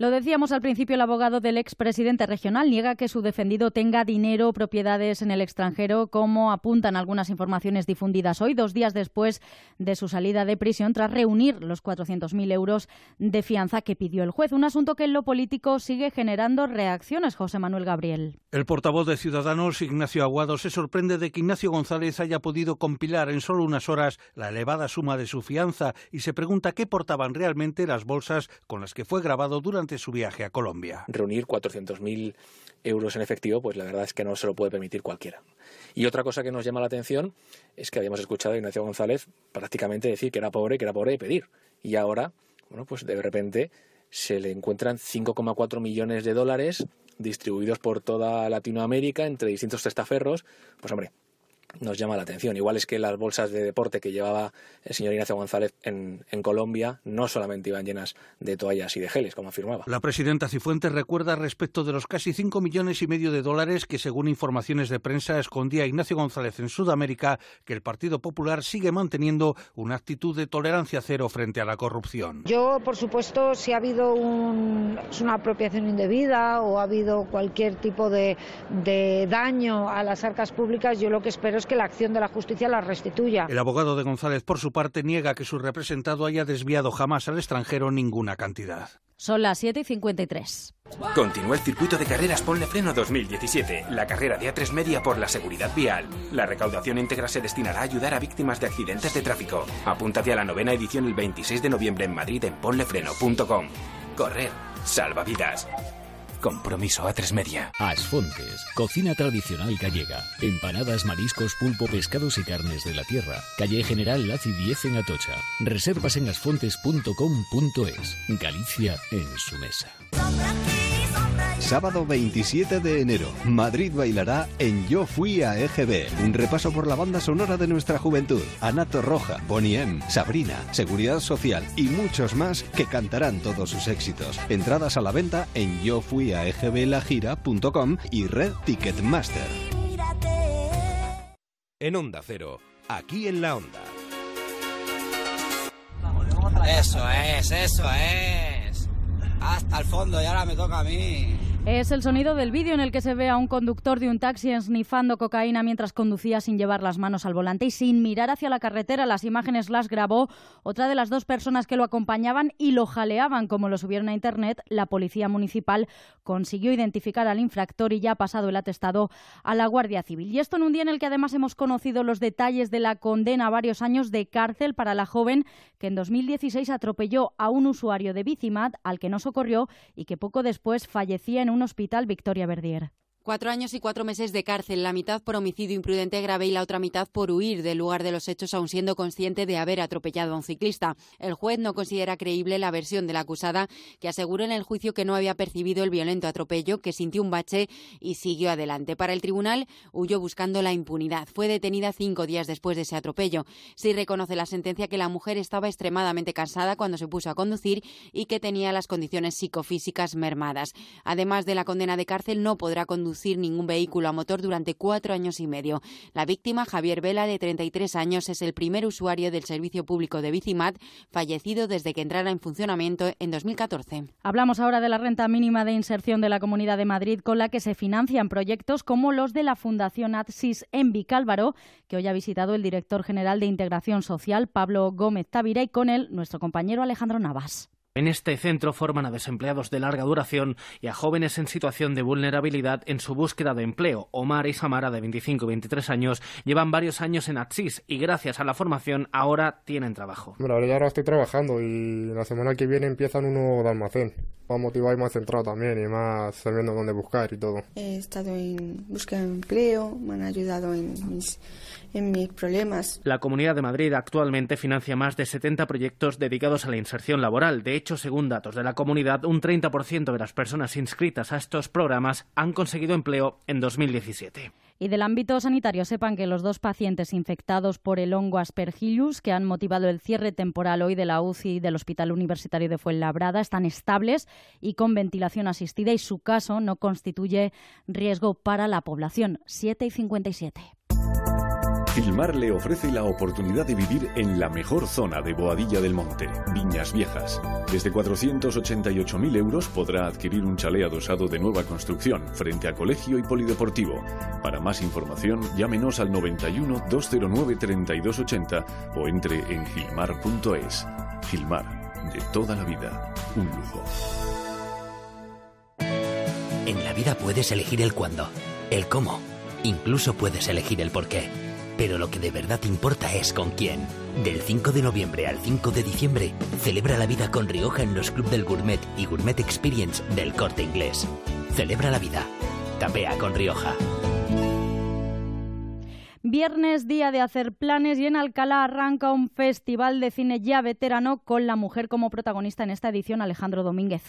Lo decíamos al principio, el abogado del expresidente regional niega que su defendido tenga dinero o propiedades en el extranjero, como apuntan algunas informaciones difundidas hoy, dos días después de su salida de prisión, tras reunir los 400.000 euros de fianza que pidió el juez. Un asunto que en lo político sigue generando reacciones, José Manuel Gabriel. El portavoz de Ciudadanos, Ignacio Aguado, se sorprende de que Ignacio González haya podido compilar en solo unas horas la elevada suma de su fianza y se pregunta qué portaban realmente las bolsas con las que fue grabado durante su viaje a Colombia. Reunir 400.000 euros en efectivo, pues la verdad es que no se lo puede permitir cualquiera. Y otra cosa que nos llama la atención es que habíamos escuchado a Ignacio González prácticamente decir que era pobre, que era pobre de pedir. Y ahora, bueno, pues de repente se le encuentran 5,4 millones de dólares distribuidos por toda Latinoamérica entre distintos testaferros. Pues hombre, nos llama la atención. Igual es que las bolsas de deporte que llevaba el señor Ignacio González en, en, Colombia no solamente iban llenas de toallas y de geles, como afirmaba. La presidenta Cifuentes recuerda respecto de los casi 5 millones y medio de dólares que, según informaciones de prensa, escondía Ignacio González en Sudamérica, que el Partido Popular sigue manteniendo una actitud de tolerancia cero frente a la corrupción. Yo, por supuesto, si ha habido un, una apropiación indebida o ha habido cualquier tipo de, de daño a las arcas públicas, yo lo que espero es que la acción de la justicia la restituya. El abogado de González, por su parte, niega que su representado haya desviado jamás al extranjero ninguna cantidad. Son las 7 y 53. Continúa el circuito de carreras Ponle Freno 2017, la carrera de A3 Media por la seguridad vial. La recaudación íntegra se destinará a ayudar a víctimas de accidentes de tráfico. Apúntate a la novena edición el 26 de noviembre en Madrid en ponlefreno.com. Correr, salva vidas. Compromiso a tres media. Asfontes, cocina tradicional gallega. Empanadas, mariscos, pulpo, pescados y carnes de la tierra. Calle General Laci 10 en Atocha. Reservas en asfontes.com.es. Galicia en su mesa. Sábado 27 de enero, Madrid bailará en Yo Fui a EGB, un repaso por la banda sonora de nuestra juventud. Anato Roja, Bonnie M, Sabrina, Seguridad Social y muchos más que cantarán todos sus éxitos. Entradas a la venta en yo fui a egblajira.com y Red Ticketmaster. En Onda Cero, aquí en la Onda. Eso es, eso es. Hasta el fondo y ahora me toca a mí. Es el sonido del vídeo en el que se ve a un conductor de un taxi esnifando cocaína mientras conducía sin llevar las manos al volante y sin mirar hacia la carretera. Las imágenes las grabó otra de las dos personas que lo acompañaban y lo jaleaban, como lo subieron a Internet. La policía municipal consiguió identificar al infractor y ya ha pasado el atestado a la Guardia Civil. Y esto en un día en el que además hemos conocido los detalles de la condena a varios años de cárcel para la joven que en 2016 atropelló a un usuario de Bicimat al que no socorrió y que poco después fallecía en un Hospital Victoria Verdier. Cuatro años y cuatro meses de cárcel, la mitad por homicidio imprudente grave y la otra mitad por huir del lugar de los hechos aun siendo consciente de haber atropellado a un ciclista. El juez no considera creíble la versión de la acusada, que aseguró en el juicio que no había percibido el violento atropello, que sintió un bache y siguió adelante. Para el tribunal, huyó buscando la impunidad. Fue detenida cinco días después de ese atropello. Sí reconoce la sentencia que la mujer estaba extremadamente cansada cuando se puso a conducir y que tenía las condiciones psicofísicas mermadas. Además de la condena de cárcel, no podrá conducir ningún vehículo a motor durante cuatro años y medio. La víctima, Javier Vela, de 33 años, es el primer usuario del servicio público de Bicimat, fallecido desde que entrara en funcionamiento en 2014. Hablamos ahora de la renta mínima de inserción de la Comunidad de Madrid, con la que se financian proyectos como los de la Fundación ATSIS en Vicálvaro, que hoy ha visitado el director general de Integración Social, Pablo Gómez Tavira, y con él nuestro compañero Alejandro Navas. En este centro forman a desempleados de larga duración y a jóvenes en situación de vulnerabilidad en su búsqueda de empleo. Omar y Samara, de 25 y 23 años, llevan varios años en Atsis y gracias a la formación ahora tienen trabajo. Bueno, ahora estoy trabajando y la semana que viene empiezan uno de almacén. Más motivado y más centrado también y más sabiendo dónde buscar y todo. He estado en búsqueda de empleo, me han ayudado en mis en mis problemas. La Comunidad de Madrid actualmente financia más de 70 proyectos dedicados a la inserción laboral. De hecho, según datos de la comunidad, un 30% de las personas inscritas a estos programas han conseguido empleo en 2017. Y del ámbito sanitario, sepan que los dos pacientes infectados por el hongo Aspergillus, que han motivado el cierre temporal hoy de la UCI del Hospital Universitario de Fuenlabrada, están estables y con ventilación asistida y su caso no constituye riesgo para la población. 7 y 57. Gilmar le ofrece la oportunidad de vivir en la mejor zona de Boadilla del Monte, Viñas Viejas. Desde 488.000 euros podrá adquirir un chalet adosado de nueva construcción frente a colegio y polideportivo. Para más información, llámenos al 91 209 3280 o entre en gilmar.es. Gilmar, de toda la vida, un lujo. En la vida puedes elegir el cuándo, el cómo, incluso puedes elegir el por qué. Pero lo que de verdad importa es con quién. Del 5 de noviembre al 5 de diciembre, celebra la vida con Rioja en los Club del Gourmet y Gourmet Experience del Corte Inglés. Celebra la vida. Tapea con Rioja. Viernes, día de hacer planes y en Alcalá arranca un festival de cine ya veterano con la mujer como protagonista en esta edición, Alejandro Domínguez.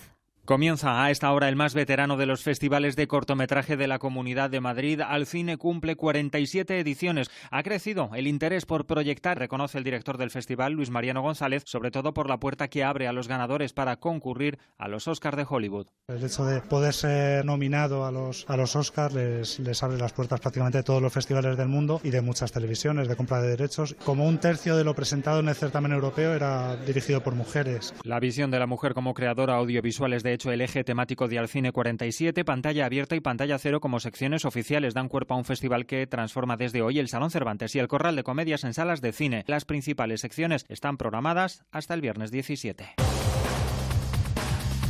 Comienza a esta hora el más veterano de los festivales de cortometraje de la Comunidad de Madrid. Al cine cumple 47 ediciones. Ha crecido el interés por proyectar, reconoce el director del festival, Luis Mariano González, sobre todo por la puerta que abre a los ganadores para concurrir a los Oscars de Hollywood. El hecho de poder ser nominado a los, a los Oscars les, les abre las puertas prácticamente de todos los festivales del mundo y de muchas televisiones de compra de derechos. Como un tercio de lo presentado en el certamen europeo era dirigido por mujeres. La visión de la mujer como creadora audiovisual es de hecho el eje temático de Alcine 47, pantalla abierta y pantalla cero como secciones oficiales dan cuerpo a un festival que transforma desde hoy el Salón Cervantes y el Corral de Comedias en salas de cine. Las principales secciones están programadas hasta el viernes 17.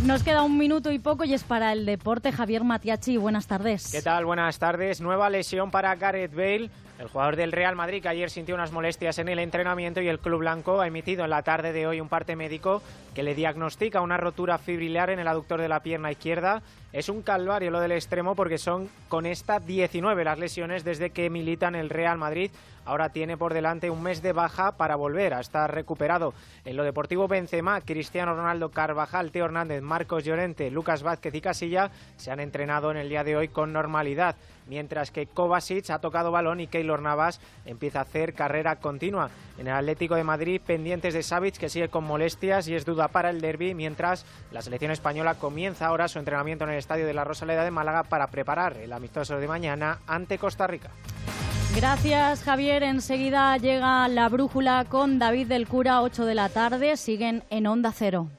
Nos queda un minuto y poco y es para el deporte. Javier Matiachi, buenas tardes. ¿Qué tal? Buenas tardes. Nueva lesión para Gareth Bale. El jugador del Real Madrid que ayer sintió unas molestias en el entrenamiento y el Club Blanco ha emitido en la tarde de hoy un parte médico que le diagnostica una rotura fibrilar en el aductor de la pierna izquierda. Es un calvario lo del extremo porque son con esta 19 las lesiones desde que milita en el Real Madrid. Ahora tiene por delante un mes de baja para volver a estar recuperado. En lo deportivo Benzema, Cristiano Ronaldo, Carvajal, Teo Hernández, Marcos Llorente, Lucas Vázquez y Casilla se han entrenado en el día de hoy con normalidad mientras que Kovacic ha tocado balón y Keylor Navas empieza a hacer carrera continua. En el Atlético de Madrid, pendientes de Savic, que sigue con molestias y es duda para el derby, mientras la selección española comienza ahora su entrenamiento en el Estadio de la Rosaleda de Málaga para preparar el amistoso de mañana ante Costa Rica. Gracias, Javier. Enseguida llega la brújula con David del Cura, 8 de la tarde. Siguen en Onda Cero.